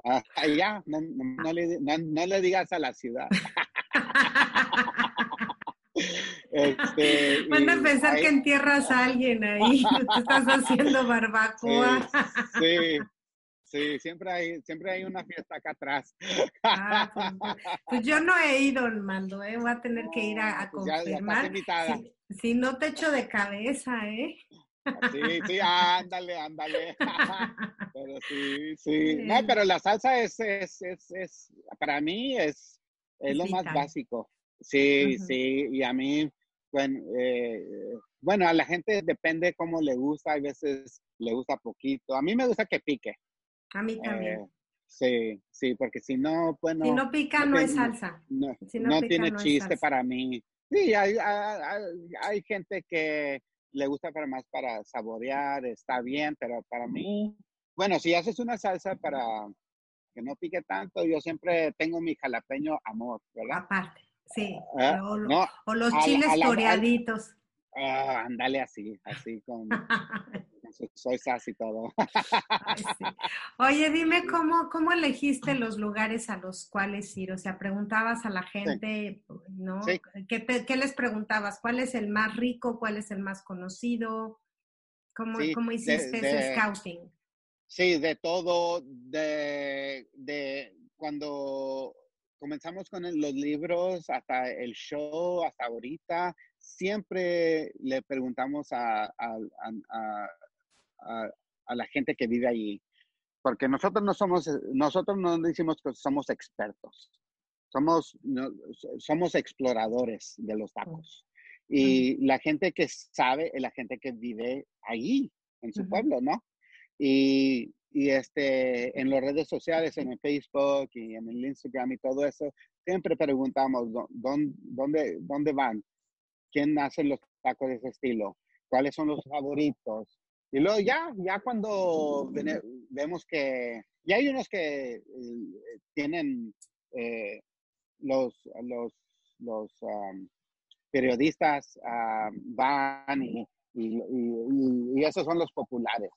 uh, allá, no, no, le, no, le digas a la ciudad. Este, Van a pensar que entierras a alguien ahí, te estás haciendo barbacoa. Sí, sí, siempre hay, siempre hay una fiesta acá atrás. Ah, pues, pues, yo no he ido, Mando, ¿eh? voy a tener que ir a, pues confirmar. si, no te echo de cabeza, ¿eh? Sí, sí, ándale, ándale. Pero sí, sí. No, pero la salsa es, es, es, es para mí es, es lo más básico. Sí, sí, y a mí, bueno, eh, bueno, a la gente depende cómo le gusta, hay veces le gusta poquito. A mí me gusta que pique. A mí también. Eh, sí, sí, porque si no, bueno. Si no pica, no, es salsa. No, no, tiene chiste para mí. Sí, hay, hay, hay, gente que le gusta para más para saborear, está bien, pero para mí, bueno, si haces una salsa para que no pique tanto, yo siempre tengo mi jalapeño amor, ¿verdad? Aparte. Sí, ah, o, los chiles toreaditos. Ah, ándale así, así con, soy y todo. Oye, dime cómo, cómo elegiste los lugares a los cuales ir. O sea, preguntabas a la gente, ¿no? ¿Qué, les preguntabas? ¿Cuál es el más rico? ¿Cuál es el más conocido? ¿Cómo, ¿cómo hiciste ese scouting? Sí, de todo, de, de cuando comenzamos con los libros hasta el show, hasta ahorita, siempre le preguntamos a, la gente que vive allí, porque nosotros no somos, nosotros no decimos que somos expertos, somos, somos exploradores de los tacos. Y la gente que sabe es la gente que vive allí, en su pueblo, ¿no? Y y este, en las redes sociales, en el Facebook y en el Instagram y todo eso, siempre preguntamos dónde, dónde, dónde van, quién hace los tacos de ese estilo, cuáles son los favoritos. Y luego ya, ya cuando vemos que, ya hay unos que eh, tienen eh, los, los, los periodistas van y, y, y, esos son los populares,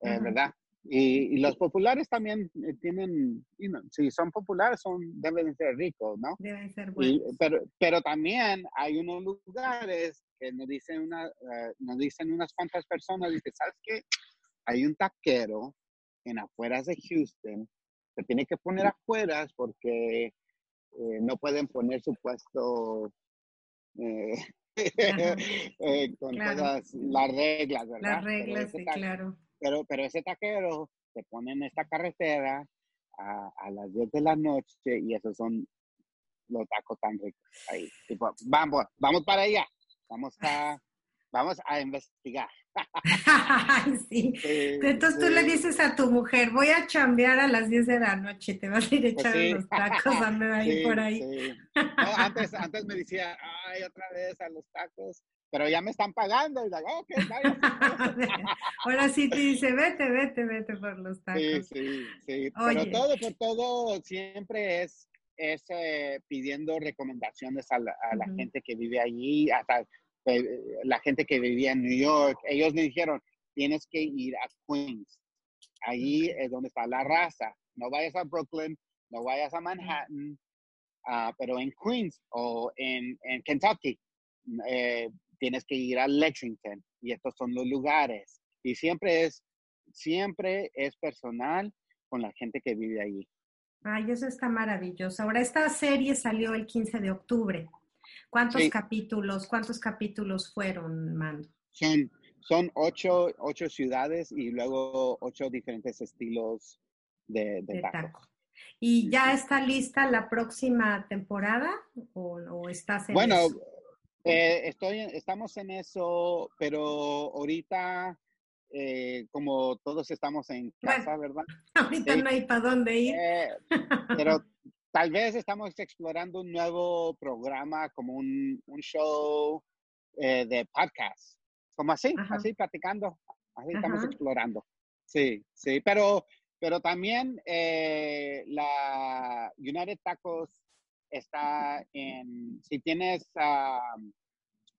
eh, ¿verdad? Y, los populares también eh, tienen, si son populares, son, deben ser ricos, ¿no? Deben ser buenos. pero, pero también hay unos lugares que nos dicen, una, eh, nos dicen unas cuantas personas, dice, ¿sabes qué? Hay un taquero en afueras de Houston, se tiene que poner afueras porque eh, no pueden poner su puesto con todas las reglas, ¿verdad? Las reglas, sí, claro pero, pero ese taquero se pone en esta carretera a, a las 10 de la noche y esos son los tacos tan ricos ahí. vamos, vamos para allá. Vamos a, vamos a investigar. sí. Entonces tú le dices a tu mujer, voy a chambear a las 10 de la noche, te vas a ir a pues los tacos, anda ahí por ahí. antes, antes me decía, ay, otra vez a los tacos pero ya me están pagando. Y digo, okay, Ahora sí te dice, vete, vete, vete por los tacos. Sí, sí, sí. Pero todo por todo siempre es, es eh, pidiendo recomendaciones a la, gente que vive allí, hasta eh, la gente que vivía en New York. Ellos me dijeron, tienes que ir a Queens. Allí es donde está la raza. No vayas a Brooklyn, no vayas a Manhattan, ah, pero en Queens o en, en Kentucky. Eh, tienes que ir a Lexington y estos son los lugares. Y siempre es, siempre es personal con la gente que vive allí. Ay, eso está maravilloso. Ahora, esta serie salió el 15 de octubre. ¿Cuántos capítulos, cuántos capítulos fueron, Mando? Son, son ocho, ocho ciudades y luego ocho diferentes estilos de, de, taco. ¿Y ya está lista la próxima temporada o, o estás en Bueno, eh, estoy, estamos en eso, pero ahorita, eh, como todos estamos en casa, ¿verdad? Ahorita no hay para dónde ir. Eh, pero tal vez estamos explorando un nuevo programa, como un, un show de podcast, como así, así platicando, así estamos explorando. Sí, sí, pero pero también eh, la United Tacos está en, si tienes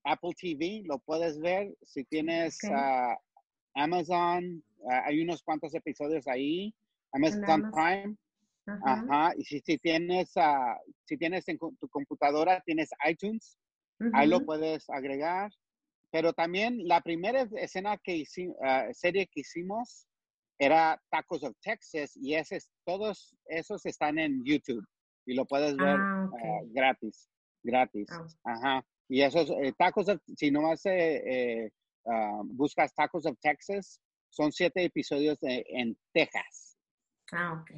Apple TV, lo puedes ver. Si tienes Amazon, hay unos cuantos episodios ahí. Amazon, Prime. Ajá. Y si, si tienes, si tienes en tu computadora, tienes iTunes, ahí lo puedes agregar. Pero también la primera escena que hicimos, ah, serie que hicimos era Tacos of Texas y ese, todos esos están en YouTube y lo puedes ver ah, ah, gratis, gratis. Ah. Ajá. Y esos eh, tacos, of, si no más eh, eh buscas Tacos of Texas, son siete episodios en Texas. Ah, ok.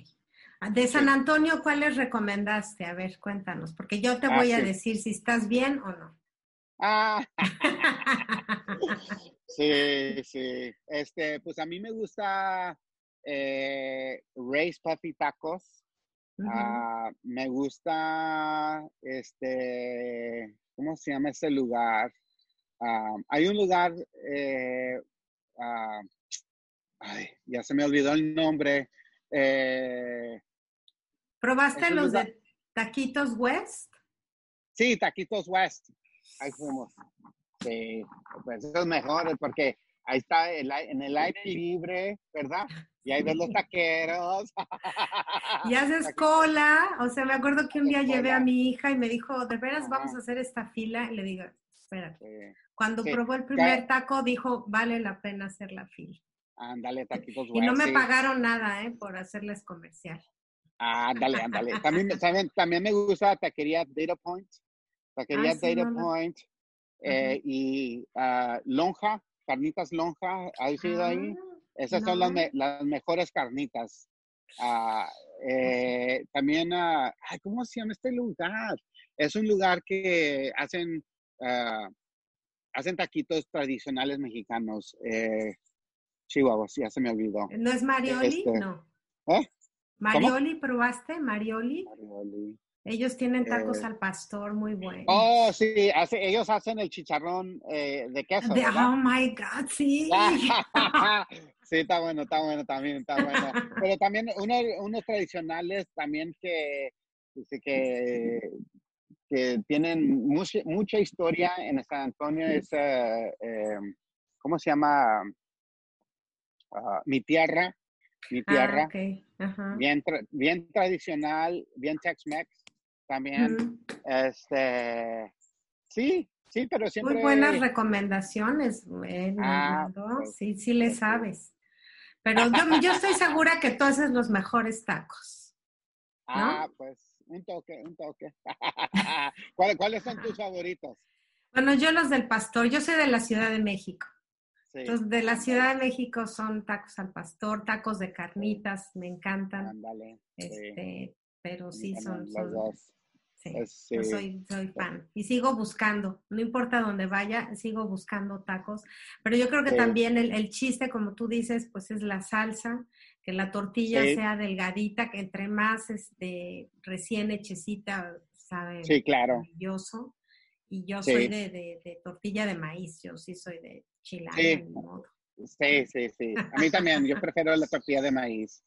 De San Antonio, ¿cuáles recomendaste? A ver, cuéntanos, porque yo te voy a decir si estás bien o no. Ah, sí, sí. Este, pues a mí me gusta eh, Ray's Puffy Tacos. Ah, me gusta, este, ¿cómo se llama ese lugar? Ah, hay un lugar, eh, ah, ay, ya se me olvidó el nombre. Eh, ¿Probaste los de Taquitos West? Sí, Taquitos West. Ahí fuimos. Sí, pues eso es mejor porque ahí está en el aire libre, ¿verdad? Y ahí ves los taqueros. Y haces cola. O sea, me acuerdo que un día llevé a mi hija y me dijo, ¿de veras vamos a hacer esta fila? Y le digo, espérate. Cuando probó el primer taco, dijo, vale la pena hacer la fila. Ándale, taquitos Y no me pagaron nada, ¿eh? Por hacerles comercial. Ándale, ándale. También, también, también me gusta la taquería Data Point. Taquería Data Point. Eh, y uh, lonja, carnitas lonja, ¿has ido ahí? Ah, Esas son las, las, mejores carnitas. Uh, eh, también, uh, ¿cómo se llama este lugar? Es un lugar que hacen, hacen taquitos tradicionales mexicanos. Eh, Chihuahua, ya se me olvidó. ¿No es Marioli? Este, no. ¿Eh? ¿Marioli probaste? ¿Marioli? Marioli. Ellos tienen tacos eh, al pastor muy buenos. Oh, sí, ellos hacen el chicharrón eh, de queso. oh my God, sí. sí, está bueno, está bueno también, está bueno. Pero también unos tradicionales también que, que, que tienen mucha, mucha historia en San Antonio es, eh, ¿cómo se llama? Ah, mi tierra. Mi ah, tierra. Bien, bien tradicional, bien Tex-Mex también. Este, sí, sí, pero siempre. Muy buenas recomendaciones, ah, pues, sí, sí le pues sabes. Pero yo, yo, estoy segura que tú haces los mejores tacos. Ah, pues un toque, un toque. ¿Cuáles, son tus favoritos? Bueno, yo los del pastor, yo soy de la Ciudad de México. Entonces, de la Ciudad de México son tacos al pastor, tacos de carnitas, me encantan. Ándale. Este, pero sí son, son, Sí, yo soy, soy fan. Y sigo buscando, no importa dónde vaya, sigo buscando tacos. Pero yo creo que también el, chiste, como tú dices, pues es la salsa, que la tortilla sea delgadita, que entre más este, recién hechecita, sabe sí, claro. maravilloso. Y yo soy de, de, tortilla de maíz, yo sí soy de chilanga. Sí. sí, sí, sí. A mí también, yo prefiero la tortilla de maíz.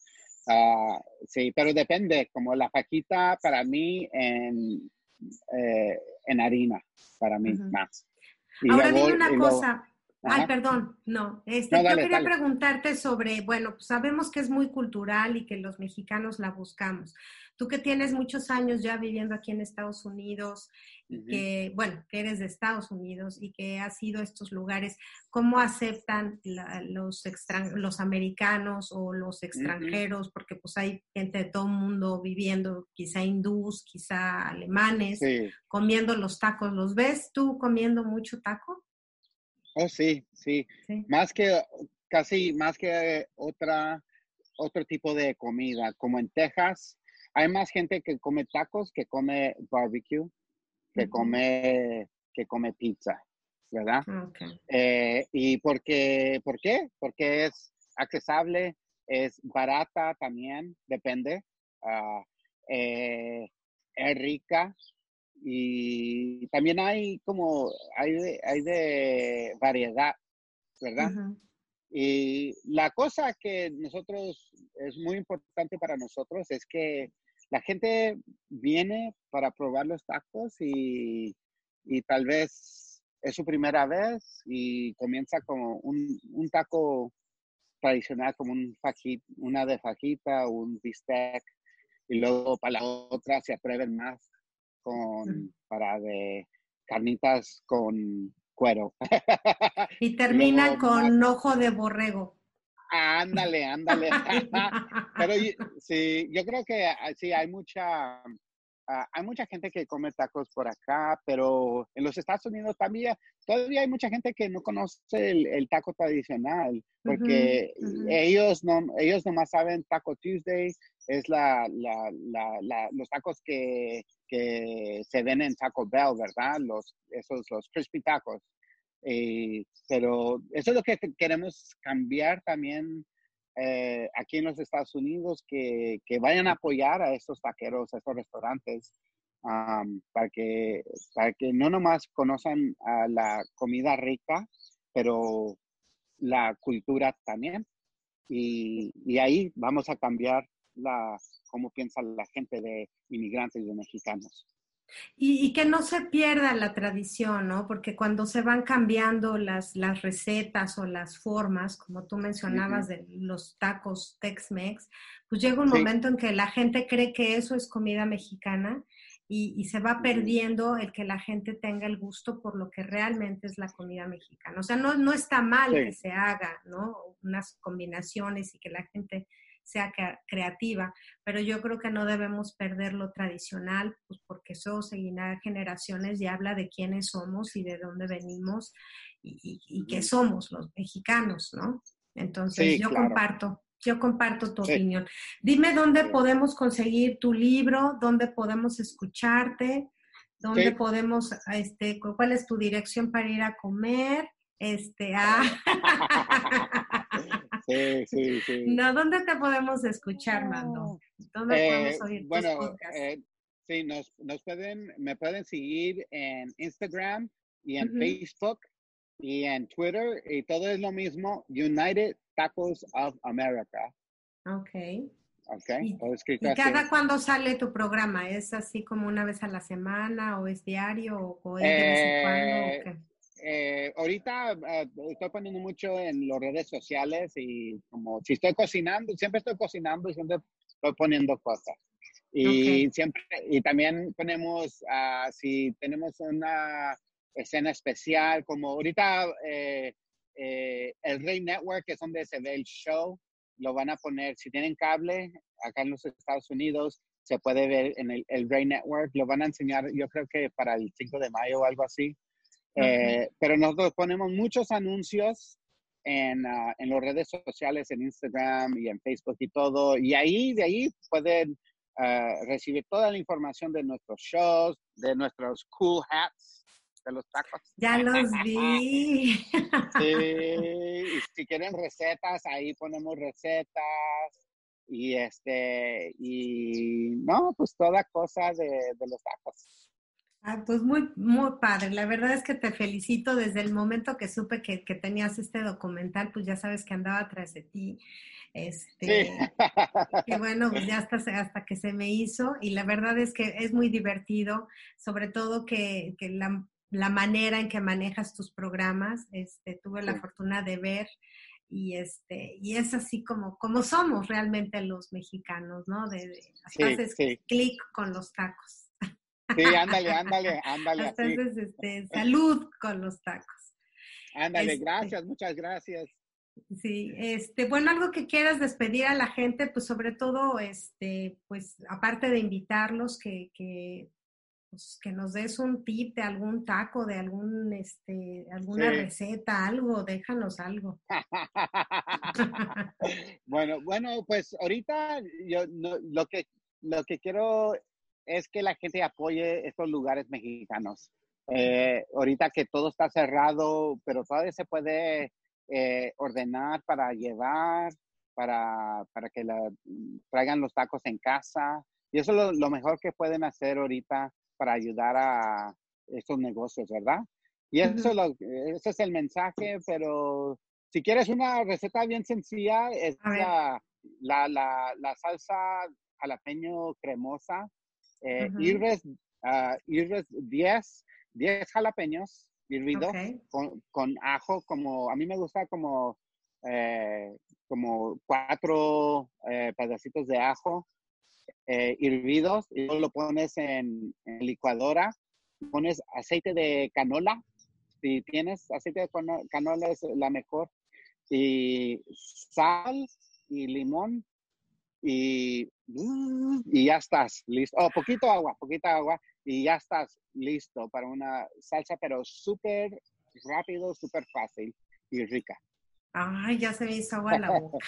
Ah, sí, pero depende, como la faquita para mí en, eh, en harina, para mí más. Ahora dime una cosa. Ay, perdón, no. Este, yo quería preguntarte sobre, bueno, pues sabemos que es muy cultural y que los mexicanos la buscamos. Tú que tienes muchos años ya viviendo aquí en Estados Unidos y que, bueno, que eres de Estados Unidos y que has ido a estos lugares, ¿cómo aceptan los, los americanos o los extranjeros? Porque pues hay gente de todo el mundo viviendo, quizá hindús, quizá alemanes, comiendo los tacos. ¿Los ves tú comiendo mucho taco? Oh, sí, sí, Más que, casi más que otra, otro tipo de comida. Como en Texas, hay más gente que come tacos que come barbecue, que come, que come pizza, ¿verdad? Ah, eh, ¿Y por qué? ¿Por qué? Porque es accesible, es barata también, depende. Ah, eh, es rica y también hay como, hay de, hay de variedad, ¿verdad? Y la cosa que nosotros, es muy importante para nosotros es que la gente viene para probar los tacos y, y tal vez es su primera vez y comienza como un, un taco tradicional como un fajita, una de fajita, un bistec, y luego para la otra se aprueben más con, para de carnitas con cuero. Y terminan con ojo de borrego. Ándale, ándale. Pero sí, yo creo que ah, sí, hay mucha, Ah, hay mucha gente que come tacos por acá, pero en los Estados Unidos también todavía hay mucha gente que no conoce el, taco tradicional, porque ellos no ellos nomás saben Taco Tuesday, es la, los tacos que, se ven en Taco Bell, ¿verdad? Los, esos, los crispy tacos. Pero eso es lo que queremos cambiar también eh, aquí en los Estados Unidos que, que, vayan a apoyar a estos taqueros, a estos restaurantes, para, que, para que no nomás conozcan la comida rica, pero la cultura también. Y ahí vamos a cambiar la, cómo piensa la gente de inmigrantes y de mexicanos. Y, que no se pierda la tradición, ¿no? Porque cuando se van cambiando las, las recetas o las formas, como tú mencionabas de los tacos Tex-Mex, pues llega un momento en que la gente cree que eso es comida mexicana y, se va perdiendo el que la gente tenga el gusto por lo que realmente es la comida mexicana. O sea, no, no está mal que se haga, ¿no? Unas combinaciones y que la gente sea creativa, pero yo creo que no debemos perder lo tradicional, pues porque eso seguirá generaciones y habla de quiénes somos y de dónde venimos y, y, qué somos los mexicanos, ¿no? Entonces, yo comparto, yo comparto tu opinión. Dime dónde podemos conseguir tu libro, dónde podemos escucharte, dónde podemos, este, cuál es tu dirección para ir a comer, este, ah. Sí, sí, sí. No, ¿dónde te podemos escuchar, Mando? ¿Dónde podemos eh, oír bueno, tus podcasts? Eh, sí, nos, nos, pueden, me pueden seguir en Instagram y en Facebook y en Twitter y todo es lo mismo, United Tacos of America. Ok. Okay. ¿Y, cada cuándo sale tu programa? ¿Es así como una vez a la semana o es diario o es de vez en cuando? Eh, eh, ahorita eh, estoy poniendo mucho en las redes sociales y como si estoy cocinando, siempre estoy cocinando y siempre estoy poniendo cosas. Y siempre, y también ponemos, uh, si tenemos una escena especial, como ahorita eh, el Rey Network, que es donde se ve el show, lo van a poner, si tienen cable, acá en los Estados Unidos, se puede ver en el, el Rey Network, lo van a enseñar, yo creo que para el 5 de mayo o algo así. Eh, pero nosotros ponemos muchos anuncios en, uh, en las redes sociales, en Instagram y en Facebook y todo. Y ahí, de ahí pueden uh, recibir toda la información de nuestros shows, de nuestros cool hats, de los tacos. Ya los vi. sí, y si quieren recetas, ahí ponemos recetas. Y este, y no, pues toda cosa de, de los tacos. Ah, pues muy, muy padre. La verdad es que te felicito desde el momento que supe que, tenías este documental, pues ya sabes que andaba atrás de ti. Este, que bueno, pues ya hasta, hasta que se me hizo y la verdad es que es muy divertido, sobre todo que, la, manera en que manejas tus programas, este, tuve la fortuna de ver y este y es así como como somos realmente los mexicanos, ¿no? De, de haces clic con los tacos. Sí, ándale, ándale, ándale. Entonces, este, salud con los tacos. Ándale, este gracias, muchas gracias. Sí, este, bueno, algo que quieras despedir a la gente, pues sobre todo, este, pues aparte de invitarlos, que, que pues, que nos des un tip de algún taco, de algún, este, alguna receta, algo, déjanos algo. bueno, bueno, pues ahorita yo lo que lo que quiero es que la gente apoye estos lugares mexicanos. Eh, ahorita que todo está cerrado, pero todavía se puede eh, ordenar para llevar, para, para que la, traigan los tacos en casa. Y eso es lo, mejor que pueden hacer ahorita para ayudar a estos negocios, ¿verdad? Y eso lo, ese es el mensaje, pero si quieres una receta bien sencilla, es la, la, la, salsa jalapeño cremosa. Eh, irres, 10, 10 jalapeños hervidos con, ajo, como a mí me gusta como, eh, como cuatro eh, pedacitos de ajo eh, hervidos y luego lo pones en, licuadora. Pones aceite de canola. Si tienes aceite de canola es la mejor. Y sal y limón y, y ya estás listo. Oh, poquito agua, poquita agua y ya estás listo para una salsa, pero súper rápido, súper fácil y rica. Ay, ya se me hizo agua la boca.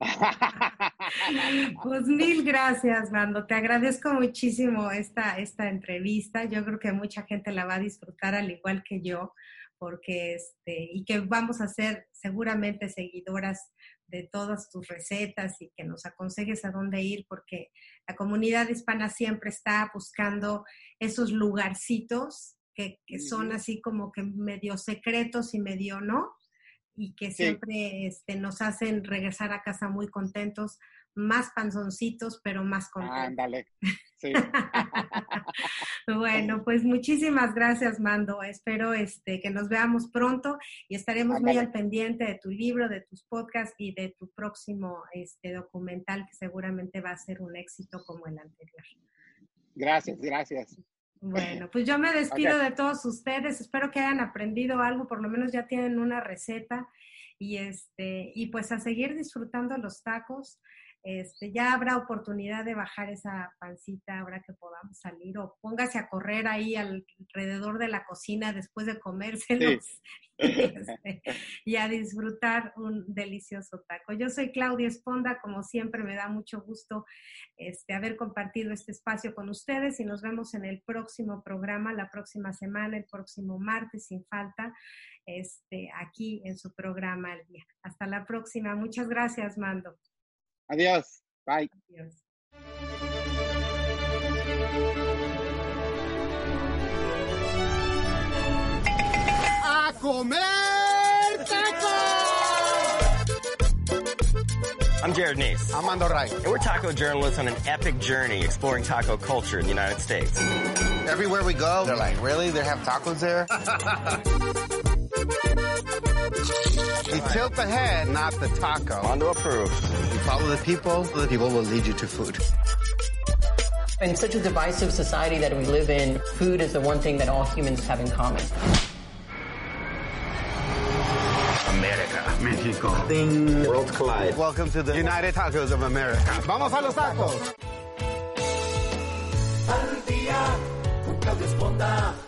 pues mil gracias, Mando. Te agradezco muchísimo esta, esta entrevista. Yo creo que mucha gente la va a disfrutar al igual que yo, porque este, y que vamos a ser seguramente seguidoras de todas tus recetas y que nos aconsejes a dónde ir, porque la comunidad hispana siempre está buscando esos lugarcitos que, son así como que medio secretos y medio no, y que siempre este, nos hacen regresar a casa muy contentos, más panzoncitos, pero más contentos. Ándale. Sí. bueno, pues muchísimas gracias, Mando. Espero este, que nos veamos pronto y estaremos muy al pendiente de tu libro, de tus podcasts y de tu próximo este, documental que seguramente va a ser un éxito como el anterior. Gracias, gracias. Bueno, pues yo me despido de todos ustedes. Espero que hayan aprendido algo, por lo menos ya tienen una receta y este y pues a seguir disfrutando los tacos. Este, ya habrá oportunidad de bajar esa pancita ahora que podamos salir o póngase a correr ahí alrededor de la cocina después de comérselos este, y, a disfrutar un delicioso taco. Yo soy Claudia Esponda, como siempre me da mucho gusto este, haber compartido este espacio con ustedes y nos vemos en el próximo programa, la próxima semana, el próximo martes sin falta, este, aquí en su programa al día. Hasta la próxima. Muchas gracias, Mando. Adiós. Bye. Adiós. A comer I'm Jared Nace. I'm Mando Rai. And we're taco journalists on an epic journey exploring taco culture in the United States. Everywhere we go, they're like, really? They have tacos there? You tilt the head, not the taco. Mondo approved. You follow the people, the people will lead you to food. In such a divisive society that we live in, food is the one thing that all humans have in common. America. Mexico. Ding. Worlds collide. Welcome to the United Tacos of America. Vamos a los tacos. Al día, Al día